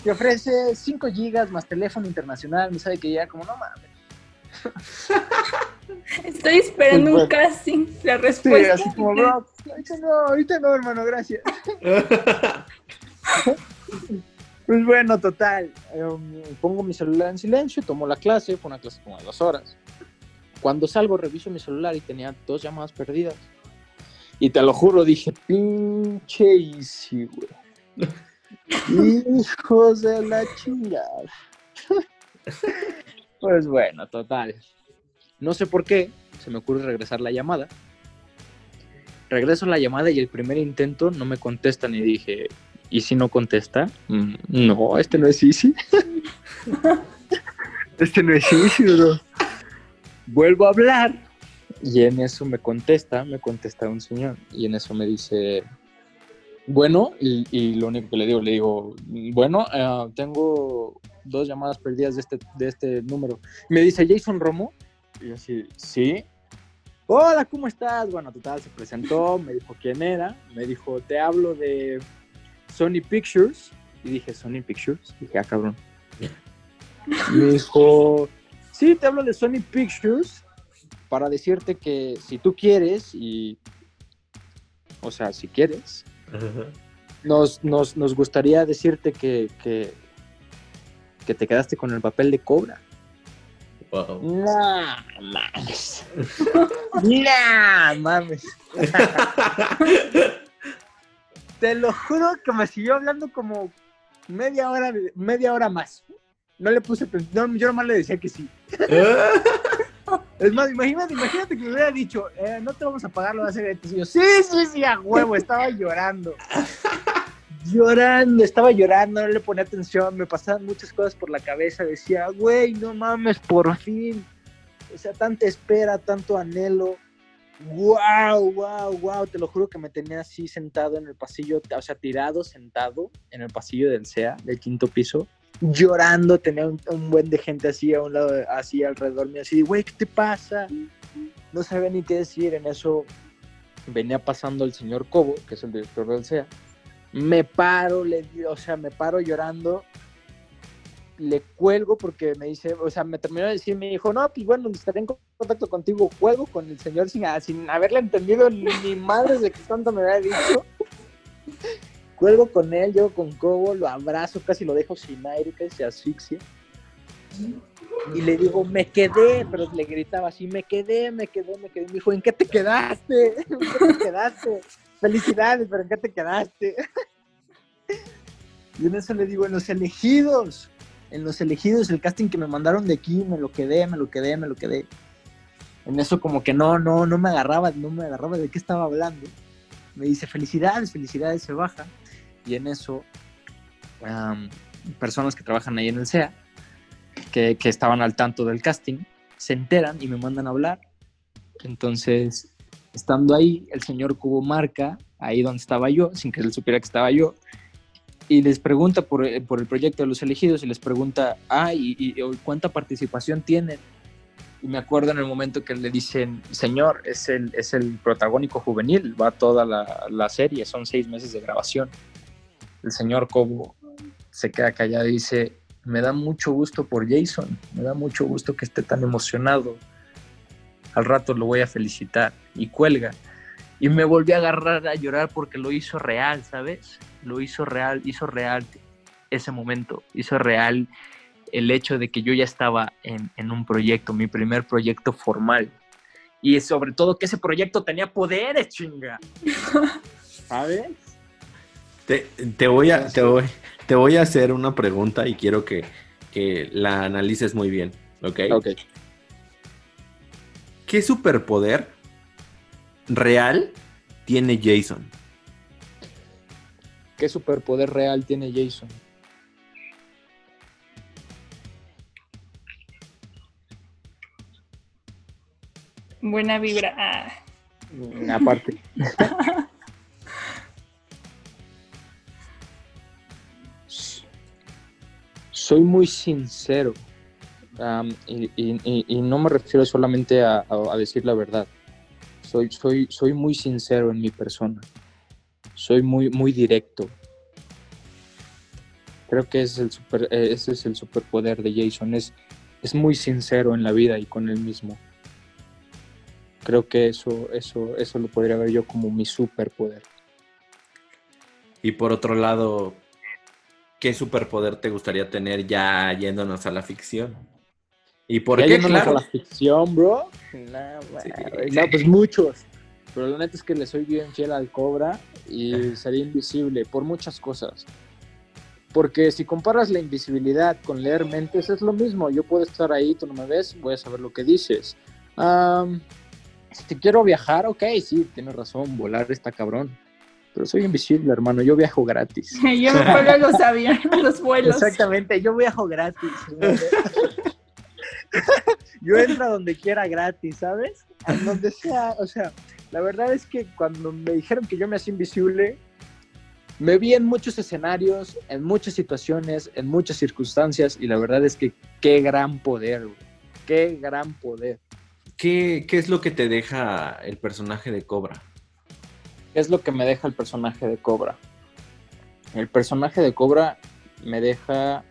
te ofrece 5 gigas más teléfono internacional. Me sabe que ya como, no mames. <laughs> Estoy esperando Pues un casting, la Sí, respuesta. así como, bro, ahorita no, ahorita no, hermano, gracias. <laughs> Pues bueno, total. em, pongo mi celular en silencio, tomo la clase, fue una clase como de dos horas. Cuando salgo, reviso mi celular y tenía dos llamadas perdidas. Y te lo juro, dije, pinche Easy, güey. <laughs> Hijos de la chingada. <laughs> Pues bueno, total. No sé por qué, se me ocurre regresar la llamada. Regreso la llamada y el primer intento no me contestan y dije, ¿y si no contesta? "Mm, No, este no es Easy. <laughs> este no es Easy, bro. Vuelvo a hablar y en eso me contesta, me contesta un señor y en eso me dice, bueno, y, y lo único que le digo, le digo, bueno, eh, tengo dos llamadas perdidas de este, de este número. Me dice, Jason Romo. Y así, sí. Hola, ¿cómo estás? Bueno, total, se presentó, me dijo quién era, me dijo, te hablo de Sony Pictures. Y dije, Sony Pictures. Dije, ah, cabrón. Me dijo, sí, te hablo de Sony Pictures para decirte que si tú quieres y, o sea, si quieres, nos, nos, nos gustaría decirte que, que, que te quedaste con el papel de cobra. Wow. No mames. no mames. <laughs> Te lo juro que me siguió hablando como media hora, media hora más. No le puse, no, yo nomás le decía que sí. <laughs> Es más, imagínate, imagínate que me hubiera dicho, eh, no te vamos a pagar, lo vas a hacer gratis. Y yo, sí, sí, sí, a huevo, estaba llorando. llorando, estaba llorando, no le ponía atención, me pasaban muchas cosas por la cabeza, decía, güey, no mames, por fin. O sea, tanta espera, tanto anhelo. Wow, wow, wow, te lo juro que me tenía así sentado en el pasillo, o sea, tirado, sentado en el pasillo del SEA, del quinto piso, llorando, tenía un, un buen de gente así a un lado, así alrededor mío, así, güey, ¿qué te pasa? No sabía ni qué decir, en eso venía pasando el señor Cobo, que es el director del SEA, me paro, le, o sea, me paro llorando, le cuelgo porque me dice, o sea, me terminó de decir, me dijo, no, pues bueno, estaré en contacto contigo, cuelgo con el señor sin, sin haberle entendido ni madres de que tanto me había dicho. Cuelgo con él, llego con Cobo, lo abrazo, casi lo dejo sin aire, casi se asfixia. Y le digo, me quedé, pero le gritaba así, me quedé, me quedé, me quedé. Me dijo, ¿en qué te quedaste? <laughs> ¿En qué te quedaste? Felicidades, pero ¿en qué te quedaste? <laughs> Y en eso le digo, en los elegidos, en los elegidos, el casting que me mandaron de aquí, me lo quedé, me lo quedé, me lo quedé. En eso como que no, no, no me agarraba, no me agarraba de qué estaba hablando. Me dice, felicidades, felicidades, se baja. Y en eso, am, personas que trabajan ahí en el SEA, que, que estaban al tanto del casting, se enteran y me mandan a hablar. Entonces, estando ahí, el señor Cubo marca ahí donde estaba yo, sin que él supiera que estaba yo, y les pregunta por, eh, por el proyecto de los elegidos y les pregunta, ah, ¿y, y- y cuánta participación tienen? Y me acuerdo en el momento que le dicen, señor, es el, es el protagónico juvenil, va toda la, la serie, son seis meses de grabación. El señor Cobo se queda callado y dice, me da mucho gusto por Jason, me da mucho gusto que esté tan emocionado. Al rato lo voy a felicitar. Y cuelga. Y me volví a agarrar a llorar porque lo hizo real, ¿sabes? Lo hizo real, hizo real ese momento, hizo real el hecho de que yo ya estaba en, en un proyecto, mi primer proyecto formal. Y sobre todo que ese proyecto tenía poderes, chinga. <laughs> ¿Sabes? Te, te voy a, te, voy, te voy a hacer una pregunta y quiero que, que la analices muy bien, ¿ok? Ok. ¿Qué superpoder real tiene Jason? ¿Qué superpoder real tiene Jason? Buena vibra. Ah, Aparte. <laughs> Soy muy sincero. y, no me refiero solamente a, decir la verdad. Soy, soy, soy muy sincero en mi persona. Soy muy, muy directo. Creo que ese es el, super, ese es el superpoder de Jason. Es, es muy sincero en la vida y con él mismo. Creo que eso, eso, eso lo podría ver yo como mi superpoder. Y por otro lado, ¿qué superpoder te gustaría tener ya yéndonos a la ficción? ¿Y por Ya qué? yéndonos Claro. a la ficción, bro. No, Sí. no, pues muchos. Pero la neta es que le soy bien fiel al Cobra y sería invisible por muchas cosas. Porque si comparas la invisibilidad con leer mentes, es lo mismo. Yo puedo estar ahí, tú no me ves, voy a saber lo que dices. Am, si quiero viajar, ok, sí, tienes razón, volar está cabrón. Pero soy invisible, hermano, yo viajo gratis. <laughs> yo me vuelvo a los aviones, los vuelos. Exactamente, yo viajo gratis. <laughs> yo entro a donde quiera gratis, ¿sabes? A donde sea, o sea, la verdad es que cuando me dijeron que yo me hacía invisible, me vi en muchos escenarios, en muchas situaciones, en muchas circunstancias, y la verdad es que qué gran poder, güey. Qué gran poder. ¿Qué, qué es lo que te deja el personaje de Cobra? ¿Qué es lo que me deja el personaje de Cobra? El personaje de Cobra me deja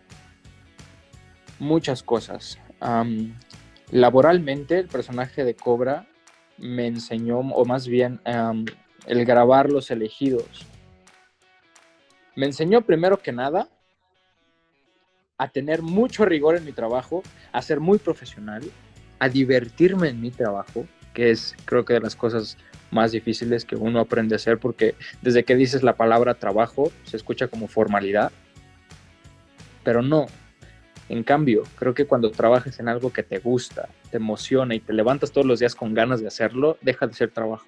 muchas cosas. Laboralmente, el personaje de Cobra me enseñó, o más bien el grabar los elegidos. Me enseñó primero que nada a tener mucho rigor en mi trabajo, a ser muy profesional, a divertirme en mi trabajo, que es creo que de las cosas más difíciles que uno aprende a hacer porque desde que dices la palabra trabajo se escucha como formalidad, pero no. En cambio, creo que cuando trabajas en algo que te gusta, te emociona y te levantas todos los días con ganas de hacerlo, deja de ser trabajo.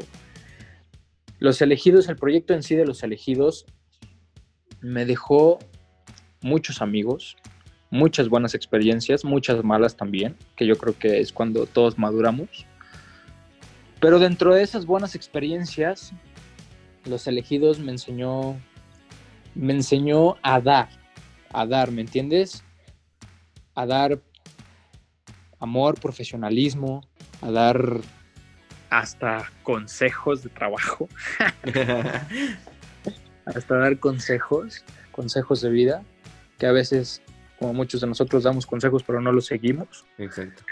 Los elegidos, el proyecto en sí de los elegidos me dejó muchos amigos, muchas buenas experiencias, muchas malas también, que yo creo que es cuando todos maduramos. Pero dentro de esas buenas experiencias, los elegidos me enseñó, me enseñó a dar, a dar, ¿me entiendes? A dar amor, profesionalismo, a dar hasta consejos de trabajo, <laughs> hasta dar consejos, consejos de vida, que a veces, como muchos de nosotros, damos consejos pero no los seguimos Exacto.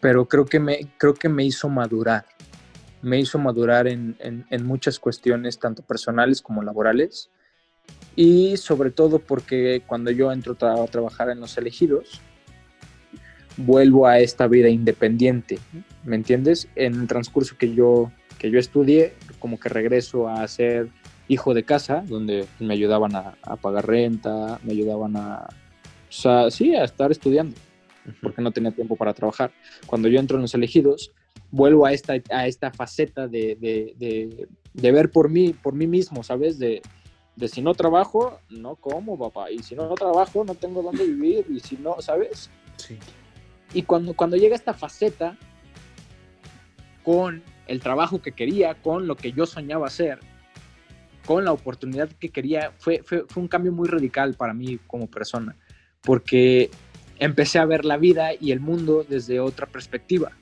pero creo que me, creo que me hizo madurar. Me hizo madurar en, en- muchas cuestiones, tanto personales como laborales. y sobre todo porque cuando yo entro a trabajar en los elegidos, vuelvo a esta vida independiente, ¿me entiendes? En el transcurso que yo, que yo estudié, como que regreso a ser hijo de casa, donde me ayudaban a, pagar renta, me ayudaban a, o sí, a estar estudiando, porque no tenía tiempo para trabajar. Cuando yo entro en los elegidos, vuelvo a esta, a esta faceta de, de- de- de ver por mí, por mí mismo, ¿sabes? De, de si no trabajo, no como, papá. Y si no trabajo, no tengo dónde vivir. Y si no, ¿sabes? Sí. Y cuando, cuando llega esta faceta con el trabajo que quería, con lo que yo soñaba hacer, con la oportunidad que quería, fue, fue, fue un cambio muy radical para mí como persona, porque empecé a ver la vida y el mundo desde otra perspectiva,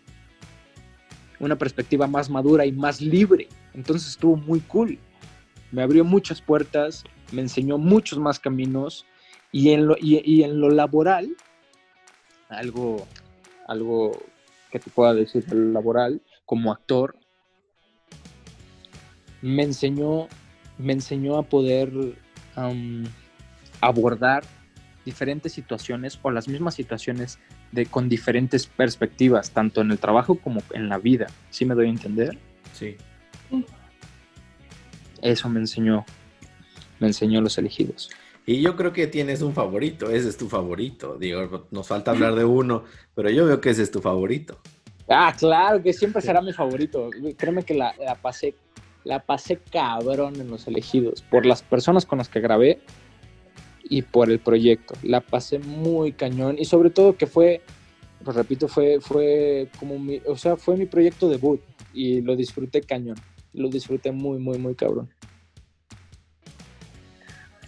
una perspectiva más madura y más libre. Entonces estuvo muy cool. Me abrió muchas puertas, me enseñó muchos más caminos y en lo, y, en lo laboral, algo, algo que te pueda decir de lo laboral, como actor, me enseñó, me enseñó a poder abordar diferentes situaciones o las mismas situaciones de, con diferentes perspectivas, tanto en el trabajo como en la vida. ¿Sí me doy a entender? Sí. Eso me enseñó, me enseñó los elegidos. Y yo creo que tienes un favorito, ese es tu favorito. Digo, nos falta hablar de uno, pero yo veo que ese es tu favorito. Ah, claro, que siempre será mi favorito. Créeme que la, la pasé, la pasé cabrón en los elegidos, por las personas con las que grabé y por el proyecto. La pasé muy cañón y sobre todo que fue, pues repito, fue, fue como mi, o sea, fue mi proyecto debut y lo disfruté cañón. Lo disfruté muy, muy, muy cabrón.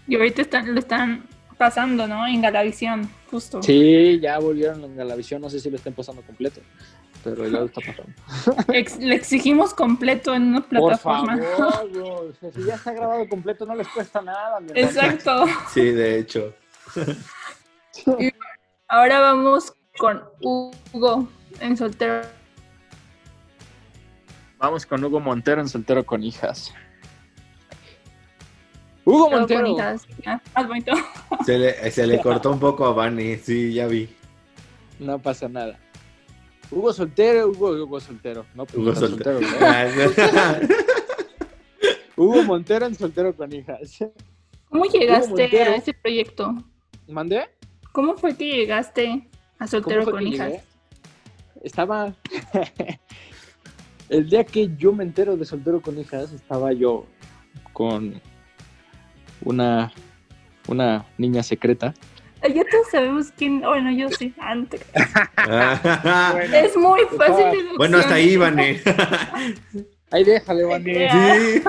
Y ahorita están, lo están pasando, ¿no? En Galavisión, justo. Sí, ya volvieron en Galavisión, no sé si lo estén pasando completo, pero ya lo está pasando. Ex- le exigimos completo en una Por plataforma. favor, si ya está grabado completo no les cuesta nada. mi hermano. Exacto. Sí, de hecho. Ahora vamos con Hugo en soltero. Vamos con Hugo Montero en Soltero con Hijas. Hugo Montero. con hijas. Ah, más bonito. Se le, se le cortó un poco a Vani, sí, ya vi. No pasa nada. Hugo Soltero, Hugo, Hugo Soltero. No, pues Hugo Soltero. ¿verdad? Hugo Montero en Soltero con Hijas. ¿Cómo llegaste a ese proyecto? ¿Mandé? ¿Cómo fue que llegaste a soltero con hijas? llegué? Estaba. <laughs> El día que yo me entero de soltero con hijas, estaba yo con una, una niña secreta. Ya todos sabemos quién. Bueno, yo sí. Antes. bueno, Es muy fácil. deducción. hasta ahí, Vani. Ahí déjale. Sí.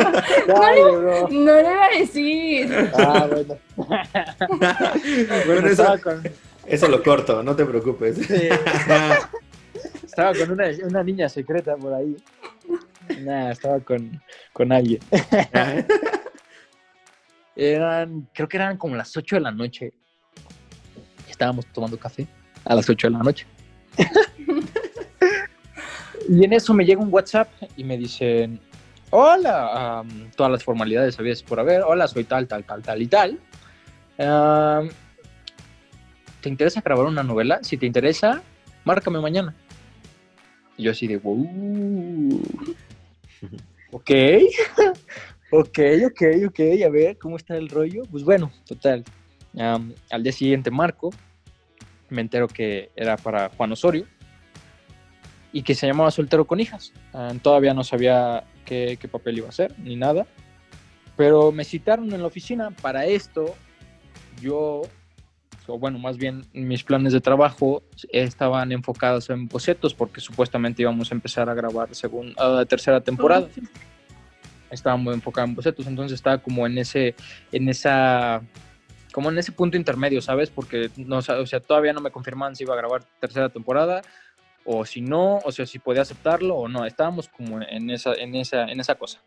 Dale, bro. No le iba a decir. Ah, bueno. <laughs> Bueno, estaba eso, con, eso lo corto, no te preocupes. estaba con una, una niña secreta por ahí. Nah, estaba con, con alguien. Eran, creo que eran como las 8 de la noche. Estábamos tomando café a las 8 de la noche. <laughs> y en eso me llega un WhatsApp y me dicen, hola, todas las formalidades habías por haber, hola, soy tal, tal, tal, tal y tal. ¿Te interesa grabar una novela? Si te interesa, márcame mañana. Y yo así de, wow. <laughs> ok, <laughs> ok, ok, ok, a ver, ¿cómo está el rollo? Pues bueno, total. al día siguiente marco, me entero que era para Juan Osorio y que se llamaba Soltero con Hijas. Ah, todavía no sabía qué, qué papel iba a hacer ni nada, pero me citaron en la oficina para esto. Yo, o bueno, más bien mis planes de trabajo estaban enfocados en bocetos porque supuestamente íbamos a empezar a grabar según a la tercera temporada estaba muy enfocado en bocetos, entonces estaba como en ese, en esa, como en ese punto intermedio, ¿sabes? Porque no, o sea, todavía no me confirmaban si iba a grabar tercera temporada o si no, o sea, si podía aceptarlo o no. Estábamos como en esa, en esa, en esa cosa,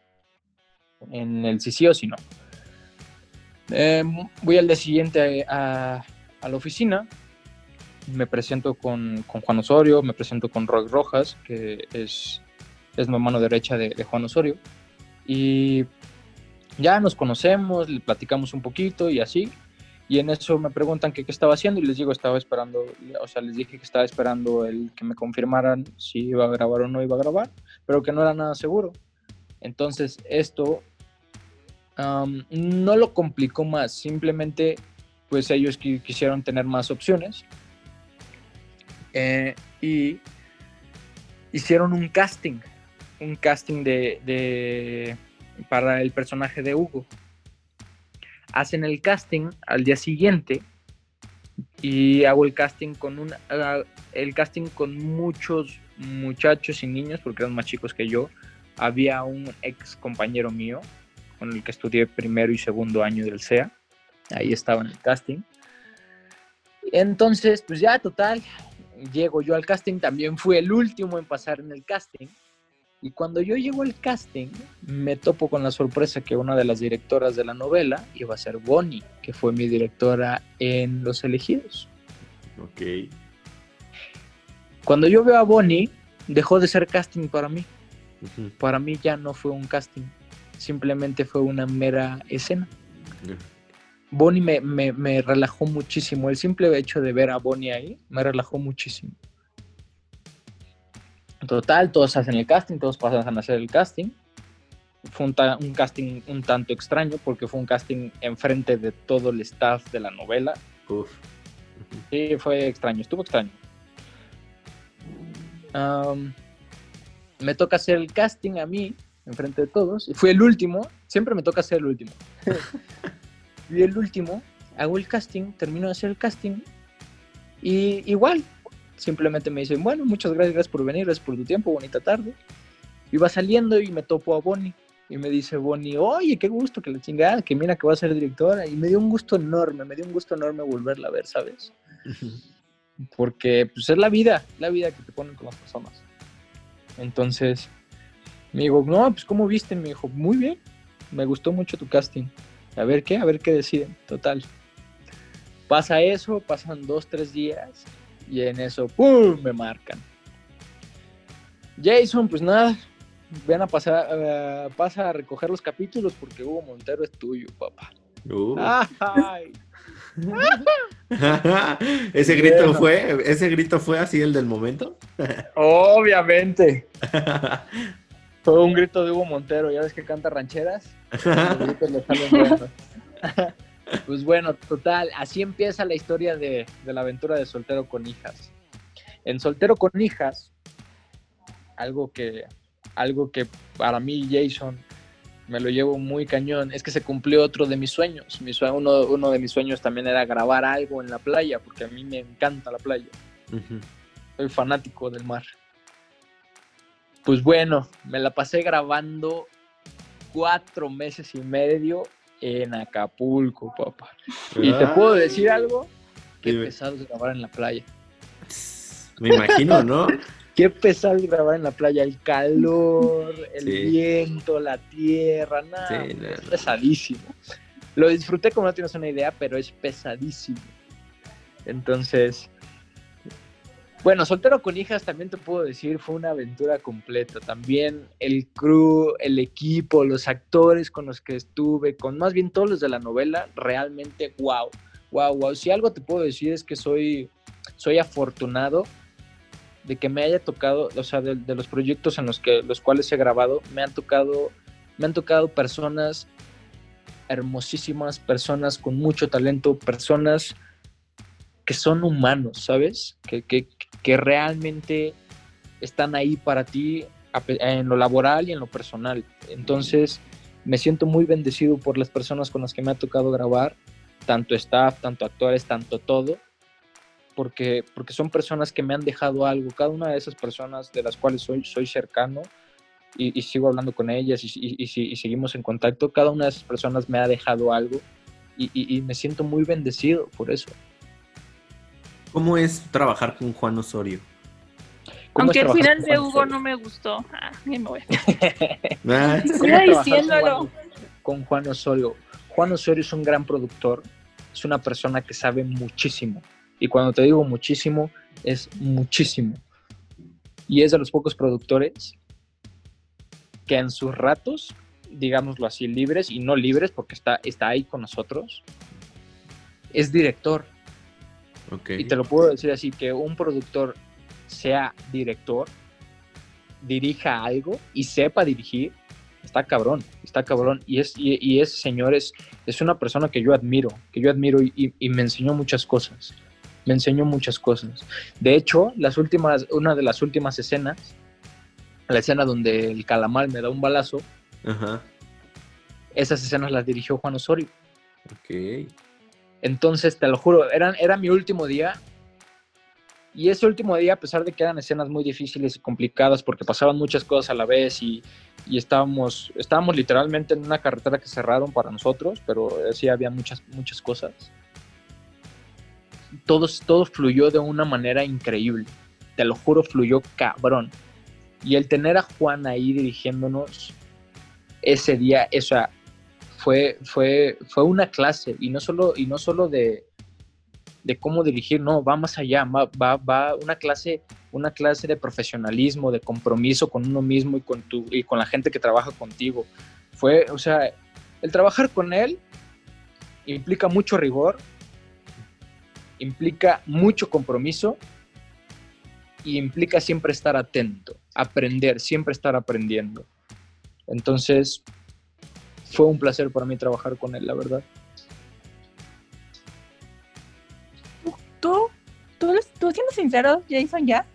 en el si sí o si no. Eh, voy al día siguiente a, a la oficina, me presento con, con Juan Osorio, me presento con Roy Rojas, que es, es mi mano derecha de, de Juan Osorio. Y ya nos conocemos, le platicamos un poquito y así. Y en eso me preguntan qué estaba haciendo y les digo, estaba esperando, o sea, les dije que estaba esperando el que me confirmaran si iba a grabar o no iba a grabar, pero que no era nada seguro. Entonces, esto am, no lo complicó más, simplemente pues ellos qui- quisieron tener más opciones eh, y hicieron un casting, un casting de- para el personaje de Hugo. Hacen el casting al día siguiente y hago el casting con un ah, el casting con muchos muchachos y niños porque eran más chicos que yo. Había un ex compañero mío con el que estudié primero y segundo año del CEA. Ahí estaba en el casting. Entonces, pues ya total, llego yo al casting, también fui el último en pasar en el casting. Y cuando yo llego al casting, me topo con la sorpresa que una de las directoras de la novela iba a ser Bonnie, que fue mi directora en Los Elegidos. Ok. Cuando yo veo a Bonnie, dejó de ser casting para mí. Para mí ya no fue un casting, simplemente fue una mera escena. Bonnie me, me- me relajó muchísimo. El simple hecho de ver a Bonnie ahí me relajó muchísimo. Total, todos hacen el casting, todos pasan a hacer el casting. Fue un, ta- un casting un tanto extraño porque fue un casting enfrente de todo el staff de la novela. Uf. Sí, fue extraño, estuvo extraño. Am, me toca hacer el casting a mí, enfrente de todos. Fui el último, siempre me toca ser el último. <laughs> Fui el último, hago el casting, termino de hacer el casting y igual, simplemente me dicen, bueno, muchas gracias, gracias por venir, gracias por tu tiempo, bonita tarde. Iba saliendo y me topo a Bonnie. Y me dice Bonnie, oye, qué gusto que la chingada, que mira que va a ser directora. Y me dio un gusto enorme, me dio un gusto enorme volverla a ver, ¿sabes? Porque pues es la vida, la vida que te ponen con las personas. Entonces, me digo, no, pues ¿cómo viste? Me dijo, muy bien, me gustó mucho tu casting. A ver qué, a ver qué deciden, total. Pasa eso, pasan dos, tres días y en eso, ¡pum!, me marcan. Jason, pues nada, ven a pasar, pasa a recoger los capítulos porque Hugo Montero es tuyo, papá. Uh. Ay, <laughs> ese grito Bueno. fue, ese grito fue así el del momento. <laughs> obviamente. <laughs> Fue un grito de Hugo Montero, ya ves que canta rancheras. Los gritos le salen buenos. Pues bueno, total, así empieza la historia de, de la aventura de Soltero con Hijas. En Soltero con Hijas, algo que, algo que para mí, Jason, me lo llevo muy cañón, es que se cumplió otro de mis sueños. Mi sue- uno, uno de mis sueños también era grabar algo en la playa, porque a mí me encanta la playa. Soy fanático del mar. Pues bueno, me la pasé grabando cuatro meses y medio en Acapulco, papá. Y te puedo decir algo, qué Dime. pesado es grabar en la playa. Me imagino, ¿no? <laughs> Qué pesado es grabar en la playa, el calor, el Sí. viento, la tierra, nada, Sí, no, es pesadísimo. Lo disfruté como no tienes una idea, pero es pesadísimo. Entonces, bueno, Soltero con Hijas también te puedo decir, fue una aventura completa. También el crew, el equipo, los actores con los que estuve, con más bien todos los de la novela, realmente wow, wow, wow. Si algo te puedo decir es que soy, soy afortunado de que me haya tocado, o sea, de, los proyectos en los que los cuales he grabado, me han tocado, me han tocado personas hermosísimas, personas con mucho talento, personas que son humanos, ¿sabes? Que, que, que realmente están ahí para ti en lo laboral y en lo personal. Entonces, me siento muy bendecido por las personas con las que me ha tocado grabar, tanto staff, tanto actores, tanto todo, porque, porque son personas que me han dejado algo. Cada una de esas personas de las cuales soy, soy cercano y, sigo hablando con ellas y, y- y seguimos en contacto, cada una de esas personas me ha dejado algo y me siento muy bendecido por eso. ¿Cómo es trabajar con Juan Osorio? ¿Cómo Aunque el final de Juan Hugo Osorio? no me gustó. Ah, me voy. <laughs> Ah, ¿Cómo Siga trabajar con diciéndolo. Juan- Con Juan Osorio. Juan Osorio es un gran productor, es una persona que sabe muchísimo. Y cuando te digo muchísimo, es muchísimo. Y es de los pocos productores que en sus ratos digámoslo así, libres y no libres porque está, está ahí con nosotros, es director. Ok. Y te lo puedo decir así, que un productor sea director, dirija algo y sepa dirigir, está cabrón, está cabrón. Y, es, y, y ese señor es, es una persona que yo admiro, que yo admiro y, y- y me enseñó muchas cosas. Me enseñó muchas cosas. De hecho, las últimas, una de las últimas escenas, la escena donde el calamar me da un balazo, Ajá. esas escenas las dirigió Juan Osorio. Ok. Entonces, te lo juro, eran, era mi último día. Y ese último día, a pesar de que eran escenas muy difíciles y complicadas, porque pasaban muchas cosas a la vez y, y estábamos, estábamos literalmente en una carretera que cerraron para nosotros, pero eh, sí había muchas, muchas cosas. Todo, todo fluyó de una manera increíble. Te lo juro, fluyó cabrón. Y el tener a Juan ahí dirigiéndonos ese día, o fue, fue, fue una clase y no solo, y no solo de, de cómo dirigir, no, va más allá, va, va, va una clase, una clase de profesionalismo, de compromiso con uno mismo y con tu, y con la gente que trabaja contigo. Fue, o sea, el trabajar con él implica mucho rigor, implica mucho compromiso y implica siempre estar atento, aprender, siempre estar aprendiendo. Entonces, fue un placer para mí trabajar con él, la verdad. Tú, tú, tú siendo sincero, Jason, ya.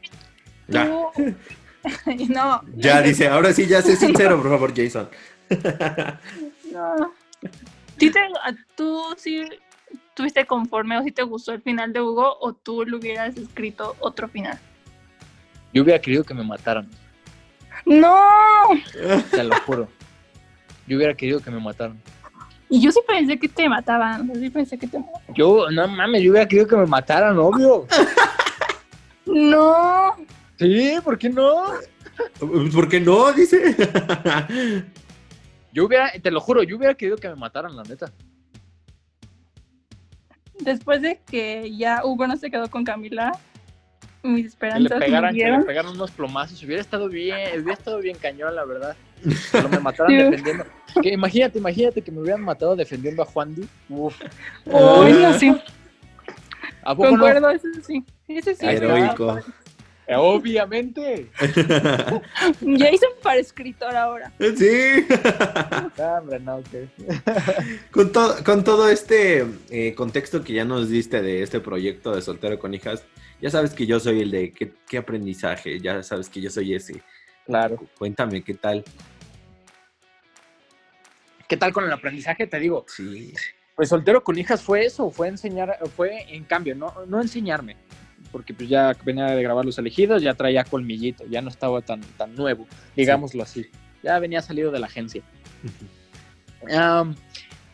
Ya. Tú- <laughs> no. Ya dice, ahora sí, ya sé sincero, por favor, Jason. <laughs> No. ¿Sí te- a- ¿Tú sí estuviste conforme o si te gustó el final de Hugo o tú le hubieras escrito otro final? Yo hubiera querido que me mataran, ¡No! te lo juro. Yo hubiera querido que me mataran. Y yo sí pensé que te mataban. Yo sí pensé que te mataban. Yo, no mames, yo hubiera querido que me mataran, obvio. <laughs> ¡No! Sí, ¿por qué no? ¿Por qué no? Dice. <laughs> Yo hubiera, te lo juro, yo hubiera querido que me mataran, la neta. Después de que ya Hugo no se quedó con Camila, mis Que le esperanzas pegaran, que le pegaran unos plomazos, hubiera estado bien, hubiera estado bien cañón, la verdad. <laughs> Pero me mataran Sí. defendiendo. Que imagínate, imagínate que me hubieran matado defendiendo a Juan Di. Uf, Uy, no, sí. ¿a poco no? Concuerdo, eso sí. Ese sí. Heroico. Eh, Obviamente. Jason para escritor ahora. Sí. Ah, no. <laughs> Con, todo con todo este eh, contexto que ya nos diste de este proyecto de Soltero con Hijas, ya sabes que yo soy el de qué, qué aprendizaje, ya sabes que yo soy ese. Claro. Cuéntame, ¿qué tal? ¿Qué tal con el aprendizaje? Te digo, Sí. pues soltero con hijas fue eso, fue enseñar, fue en cambio, no, no enseñarme, porque pues ya venía de grabar los elegidos, ya traía colmillito, ya no estaba tan, tan nuevo, digámoslo así, ya venía salido de la agencia. Am,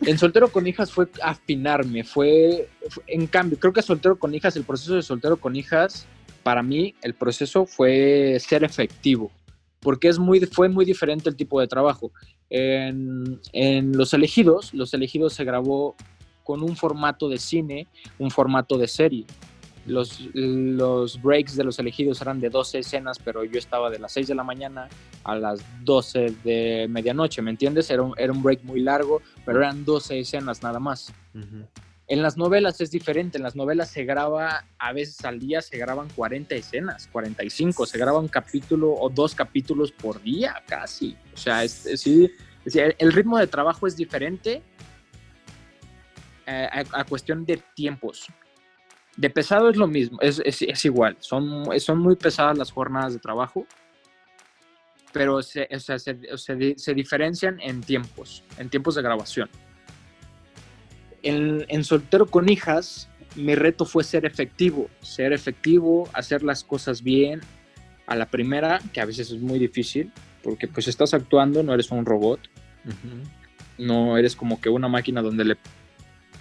en soltero con hijas fue afinarme, fue, fue- en cambio, creo que soltero con hijas, el proceso de soltero con hijas, para mí el proceso fue ser efectivo, porque es muy, fue muy diferente el tipo de trabajo. En Los Elegidos, Los Elegidos se grabó con un formato de cine, un formato de serie. Los, los breaks de Los Elegidos eran de 12 escenas, pero yo estaba de las 6 de la mañana a las 12 de medianoche, ¿me entiendes? Era un, era un break muy largo, pero eran 12 escenas nada más. En las novelas es diferente, en las novelas se graba, a veces al día se graban 40 escenas, 45, se graba un capítulo o dos capítulos por día casi. O sea, es, es- sí, es decir, el, el ritmo de trabajo es diferente eh, a, a cuestión de tiempos. De pesado es lo mismo, es, es- es igual, son, son muy pesadas las jornadas de trabajo, pero se, o sea, se- di- se diferencian en tiempos, en tiempos de grabación en, en soltero con hijas, mi reto fue ser efectivo, ser efectivo, hacer las cosas bien a la primera, que a veces es muy difícil, porque pues estás actuando, no eres un robot, Ujú. no eres como que una máquina donde le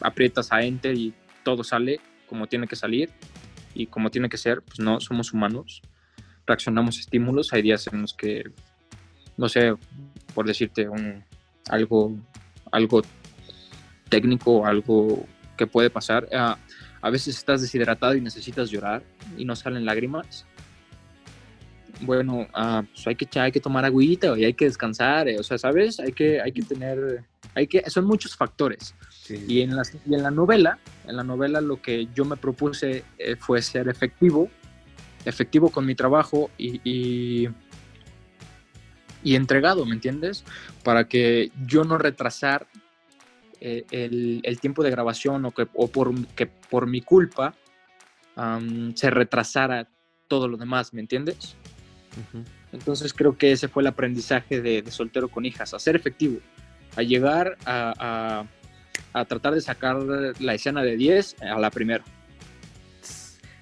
aprietas a enter y todo sale como tiene que salir y como tiene que ser, pues no, somos humanos, reaccionamos a estímulos, hay días en los que, no sé, por decirte un, algo, algo técnico, algo que puede pasar, ah, a veces estás deshidratado y necesitas llorar y no salen lágrimas. bueno, ah, pues hay que, hay que tomar agüita y hay que descansar, eh, o sea, ¿sabes? Hay que, hay que tener, hay que, son muchos factores. Sí. Y en, las- y en la novela, en la novela lo que yo me propuse eh, fue ser efectivo, efectivo con mi trabajo y, y, y entregado, ¿me entiendes? Para que yo no retrasar eh, el, el tiempo de grabación o, que, o por, que por mi culpa se retrasara todo lo demás, ¿me entiendes? Entonces creo que ese fue el aprendizaje de, de soltero con hijas, a ser efectivo, a llegar a, a- a tratar de sacar la escena de 10 a la primera.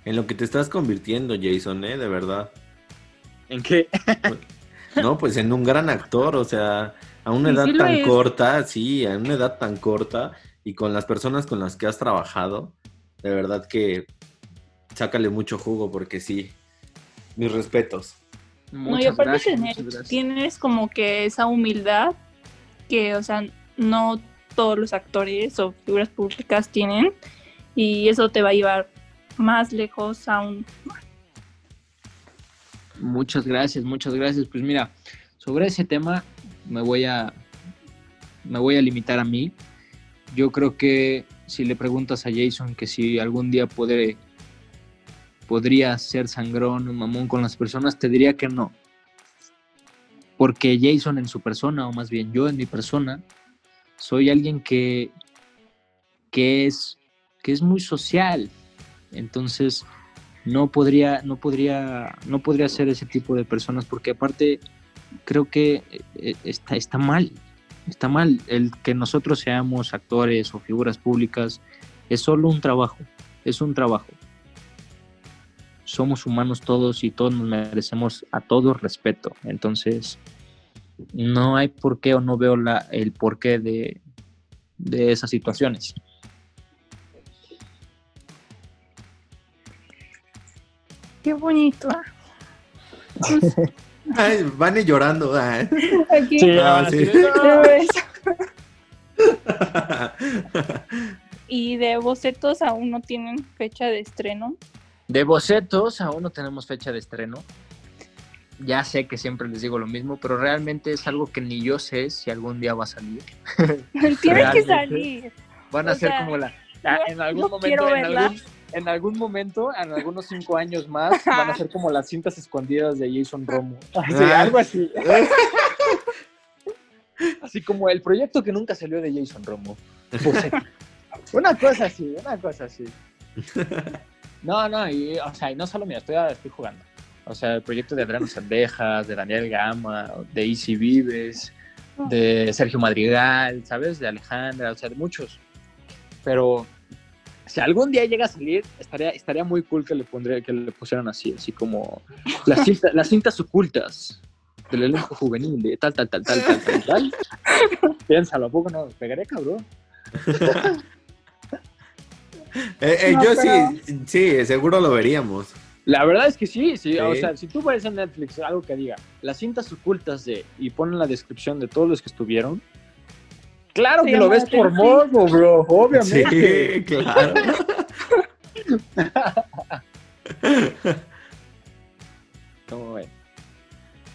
En lo que te estás convirtiendo, Jason, ¿eh? De verdad. ¿En qué? No, pues en un gran actor, o sea, a una edad sí tan es. corta, sí, a una edad tan corta y con las personas con las que has trabajado, de verdad que sácale mucho jugo porque sí, mis respetos. No, y aparte tener- tienes como que esa humildad que, o sea, no todos los actores o figuras públicas tienen y eso te va a llevar más lejos aún. Muchas gracias, muchas gracias. Pues mira, sobre ese tema me voy a me voy a limitar a mí. Yo creo que si le preguntas a Jason que si algún día podré podría ser sangrón o mamón con las personas, te diría que no. Porque Jason en su persona, o más bien yo en mi persona, soy alguien que, que, es, que es muy social. Entonces, no podría, no podría, no podría ser ese tipo de personas, porque aparte creo que eh, está, está mal. Está mal el que nosotros seamos actores o figuras públicas. Es solo un trabajo. Es un trabajo somos humanos todos y todos nos merecemos a todos respeto. Entonces, no hay por qué o no veo la, el porqué de, de esas situaciones. Qué bonito. ah. <laughs> Ay, van llorando. ay. aquí. Ah, sí. <laughs> Y de bocetos aún no tienen fecha de estreno. De bocetos, aún no tenemos fecha de estreno. Ya sé que siempre les digo lo mismo, pero realmente es algo que ni yo sé si algún día va a salir. Tiene que salir. Van a O ser sea, como la... ah, en algún momento, en algún, en algún momento, en algunos cinco años más, van a ser como las cintas escondidas de Jason Romo. Así, Ah. <laughs> algo así. <laughs> Así como el proyecto que nunca salió de Jason Romo. Boceto. Una cosa así, una cosa así. <laughs> No, no, y, o sea, y no solo mira, estoy, estoy jugando. O sea, el proyecto de Adriano Sandejas, de Daniel Gama, de Easy Vives, de Sergio Madrigal, ¿sabes? De Alejandra, o sea, de muchos. Pero si algún día llega a salir, estaría, estaría muy cool que le, pondría, que le pusieran así, así como las, cinta- las cintas ocultas del elenco juvenil, de tal, tal, tal, tal, tal, tal, tal. <laughs> Piénsalo, ¿a poco no? Pegaré, cabrón. Eh, eh, No, yo pero- sí, sí, seguro lo veríamos. La verdad es que sí, sí, Sí. o sea, si tú ves en Netflix algo que diga las cintas ocultas de y ponen la descripción de todos los que estuvieron, claro Se que lo ves por morbo, bro, obviamente. Sí, claro. <laughs> ¿Cómo ven?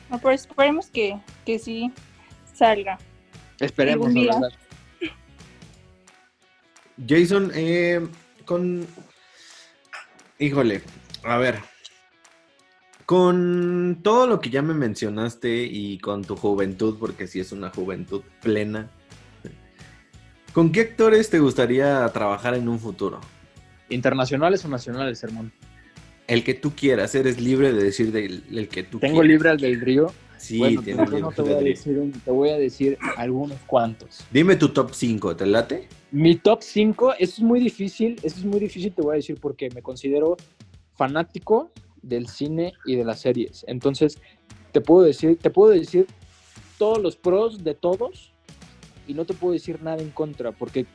No, pero esperemos que, que sí salga. Esperemos, la verdad. Jason, eh, con... Híjole, a ver. Con todo lo que ya me mencionaste y con tu juventud, porque sí es una juventud plena, ¿con qué actores te gustaría trabajar en un futuro? ¿Internacionales o nacionales, hermano? El que tú quieras, eres libre de decir del el que tú Tengo quieras. libre al del río. Sí, bueno, tienes entonces no te libre voy, a de- decir, un- te voy a decir algunos cuantos. Dime tu top 5, ¿te late? Mi top 5, eso es muy difícil, eso es muy difícil, te voy a decir porque me considero fanático del cine y de las series. Entonces, te puedo decir, te puedo decir todos los pros de todos y no te puedo decir nada en contra, porque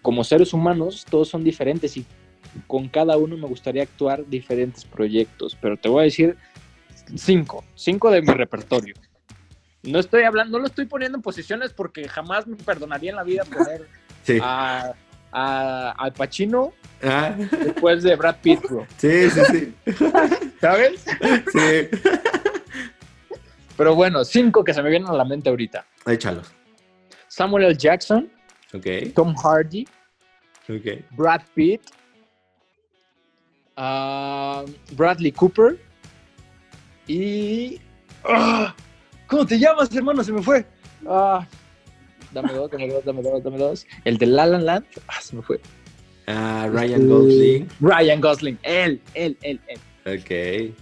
como seres humanos todos son diferentes y con cada uno me gustaría actuar diferentes proyectos, pero te voy a decir cinco, cinco de mi repertorio. No estoy hablando, no lo estoy poniendo en posiciones porque jamás me perdonaría en la vida poner <laughs> Sí. a, a- al Pacino Ah, después de Brad Pitt, bro. sí, sí, sí. ¿Sabes? Sí. Pero bueno, cinco que se me vienen a la mente ahorita. Échalos. Samuel L. Jackson, Ok, Tom Hardy, ok. Brad Pitt, ah, Bradley Cooper y... ¡Ah! ¿Cómo te llamas, hermano? Se me fue. Ah, dame dos, dame dos, dame dos, dame dos. El de La La Land. Ah, se me fue. Ah, Ryan Este, Gosling. Ryan Gosling. Él, él, él, él. Ok.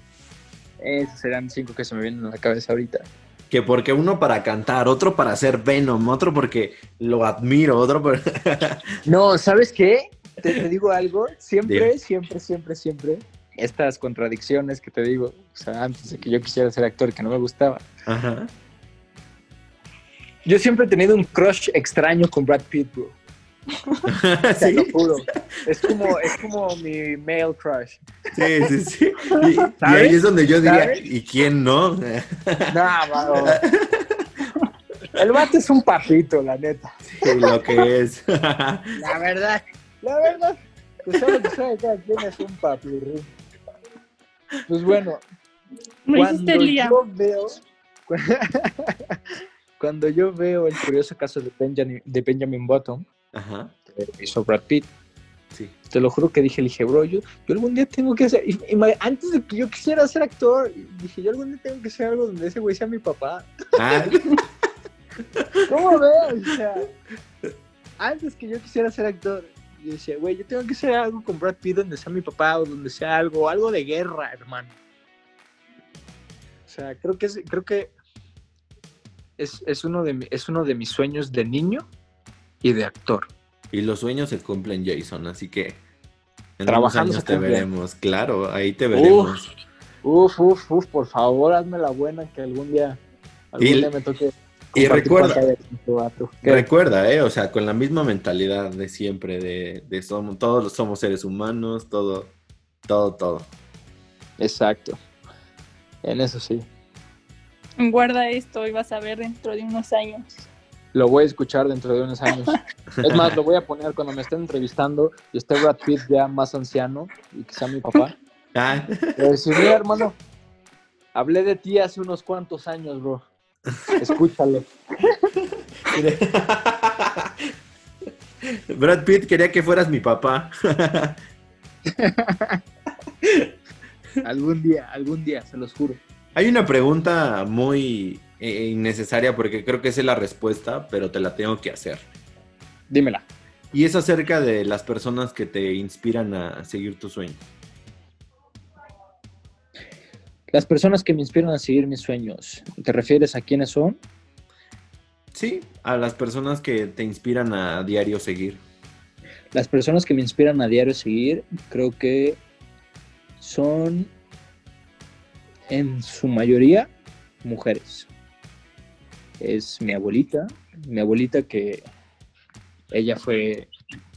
Esos serán cinco que se me vienen a la cabeza ahorita. Que porque uno para cantar, otro para hacer Venom, otro porque lo admiro, otro por... <laughs> No, ¿sabes qué? Te, te digo algo. Siempre, siempre, siempre, siempre. Estas contradicciones que te digo, o sea, antes de que yo quisiera ser actor, que no me gustaba. Ajá. Yo siempre he tenido un crush extraño con Brad Pitt, bro. <laughs> Te lo sí, juro. Es como, es como mi male crush. sí, sí, sí. Y, y ahí es donde yo diría, ¿Sabes? ¿y quién no? No, mano. El vato es un papito, la neta. Sí, lo que es. La verdad. La verdad. Pues solo que sabe cada quien es un papirrín. Pues bueno, Me hiciste cuando yo veo <laughs> cuando yo veo el curioso caso de Benjamin, de Benjamin Button Ajá, que hizo Brad Pitt sí. te lo juro que dije, le dije, bro, yo, yo algún día tengo que hacer, y- y ma- antes de que yo quisiera ser actor, dije, yo algún día tengo que hacer algo donde ese güey sea mi papá. Ah, <laughs> ¿Cómo ves? O sea, antes que yo quisiera ser actor, yo decía, güey, yo tengo que hacer algo con Brad Pitt donde sea mi papá o donde sea algo, algo de guerra, hermano. O sea, creo que es, creo que es, es uno de es uno de mis sueños de niño y de actor. y los sueños se cumplen, Jason, así que en Trabajando años te veremos. Claro, ahí te veremos. Uf, uf, uf, por favor, hazme la buena que algún día, algún Y- día me toque. y recuerda-. ¿Qué? Recuerda, ¿eh? O sea, con la misma mentalidad de siempre, de, de somos, todos somos seres humanos, todo, todo, todo. Exacto. En eso sí. <laughs> Guarda esto y vas a ver dentro de unos años. Lo voy a escuchar dentro de unos años. Es más, lo voy a poner cuando me estén entrevistando y esté Brad Pitt ya más anciano y sea mi papá. <laughs> Ah, Voy a decir, mira, hermano, hablé de ti hace unos cuantos años, bro. Escúchalo. <laughs> Brad Pitt quería que fueras mi papá. Algún día, algún día, se los juro. Hay una pregunta muy eh, innecesaria porque creo que sé la respuesta, pero te la tengo que hacer. Dímela. Y es acerca de las personas que te inspiran a seguir tu sueño. Las personas que me inspiran a seguir mis sueños, ¿te refieres a quiénes son? Sí, a las personas que te inspiran a diario seguir. Las personas que me inspiran a diario a seguir, creo que son en su mayoría mujeres. Es mi abuelita, mi abuelita que ella fue,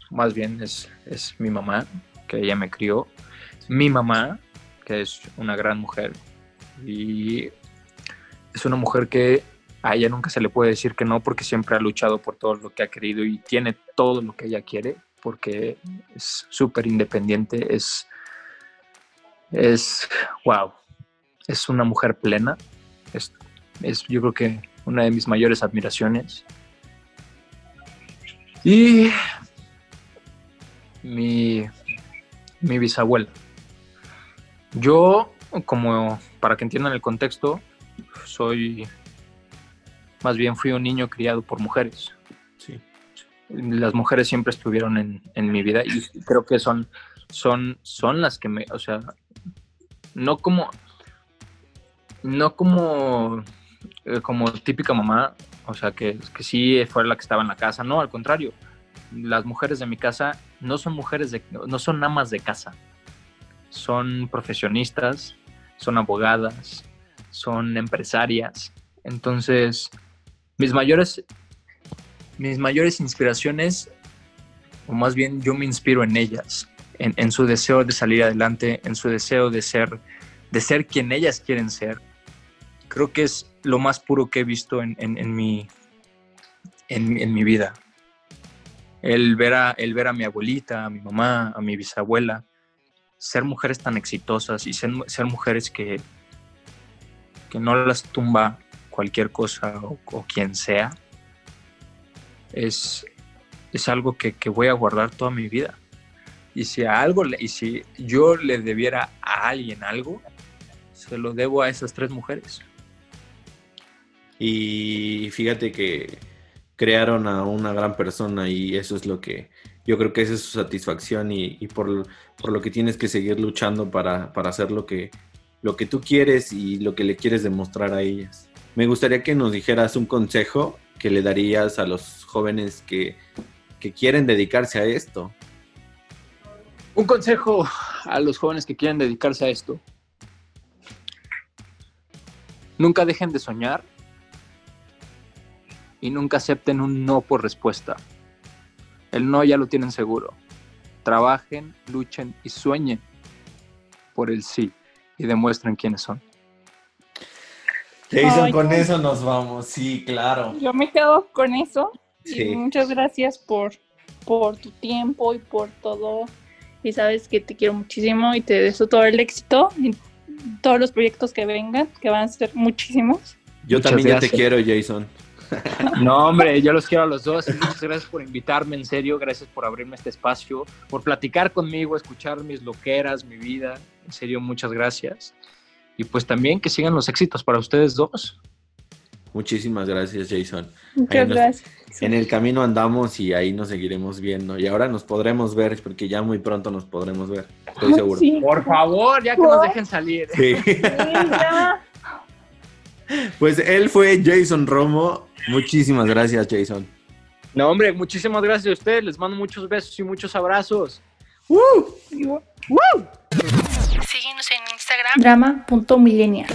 más bien es, es mi mamá, que ella me crió. Mi mamá, que es una gran mujer. Y es una mujer que a ella nunca se le puede decir que no porque siempre ha luchado por todo lo que ha querido y tiene todo lo que ella quiere porque es súper independiente, es, es, wow, es una mujer plena, es, es yo creo que una de mis mayores admiraciones. Y mi, mi bisabuela. Yo, como para que entiendan el contexto, soy, más bien fui un niño criado por mujeres Sí. las mujeres siempre estuvieron en, en mi vida y creo que son, son, son las que me, o sea, no como, no como, eh, como típica mamá, o sea, que, que sí fue la que estaba en la casa, no, al contrario, las mujeres de mi casa no son mujeres de, no son amas de casa, son profesionistas, son abogadas, son empresarias, entonces mis mayores mis mayores inspiraciones, o más bien yo me inspiro en ellas, en, en su deseo de salir adelante, en su deseo de ser, de ser quien ellas quieren ser. Creo que es lo más puro que he visto en, mi, en, mi vida. El ver, a, el ver a mi abuelita, a mi mamá, a mi bisabuela, ser mujeres tan exitosas y ser, mujeres que, que no las tumba cualquier cosa o, o quien sea, es, es algo que, que, voy a guardar toda mi vida. Y si a algo, y si yo le debiera a alguien algo, se lo debo a esas tres mujeres. Y fíjate que crearon a una gran persona y eso es lo que yo creo que esa es su satisfacción y, y por, por, lo que tienes que seguir luchando para, para, hacer lo que, lo que tú quieres y lo que le quieres demostrar a ellas. Me gustaría que nos dijeras un consejo que le darías a los jóvenes que, que quieren dedicarse a esto. Un consejo a los jóvenes que quieren dedicarse a esto. Nunca dejen de soñar y nunca acepten un no por respuesta. El no ya lo tienen seguro. Trabajen, luchen y sueñen por el sí y demuestren quiénes son. Jason, Ay, con eso nos vamos, sí, claro. Yo me quedo con eso. Sí. Y muchas gracias por, por tu tiempo y por todo. Y sabes que te quiero muchísimo y te deseo todo el éxito en todos los proyectos que vengan, que van a ser muchísimos. Yo muchas también gracias. ya te quiero, Jason. <laughs> No, hombre, yo los quiero a los dos. Muchas gracias por invitarme, en serio. Gracias por abrirme este espacio, por platicar conmigo, escuchar mis loqueras, mi vida. En serio, muchas gracias. Y pues también que sigan los éxitos para ustedes dos. Muchísimas gracias, Jason. Muchas nos, gracias. En el camino andamos y ahí nos seguiremos viendo. Y ahora nos podremos ver, porque ya muy pronto nos podremos ver. Estoy seguro. Sí. Por favor, ya que nos dejen salir. Sí. <laughs> Pues él fue Jason Romo. Muchísimas gracias, Jason. No, hombre, muchísimas gracias a ustedes. Les mando muchos besos y muchos abrazos. ¡Woo! ¡Woo! Síguenos en Instagram. Drama.millennial.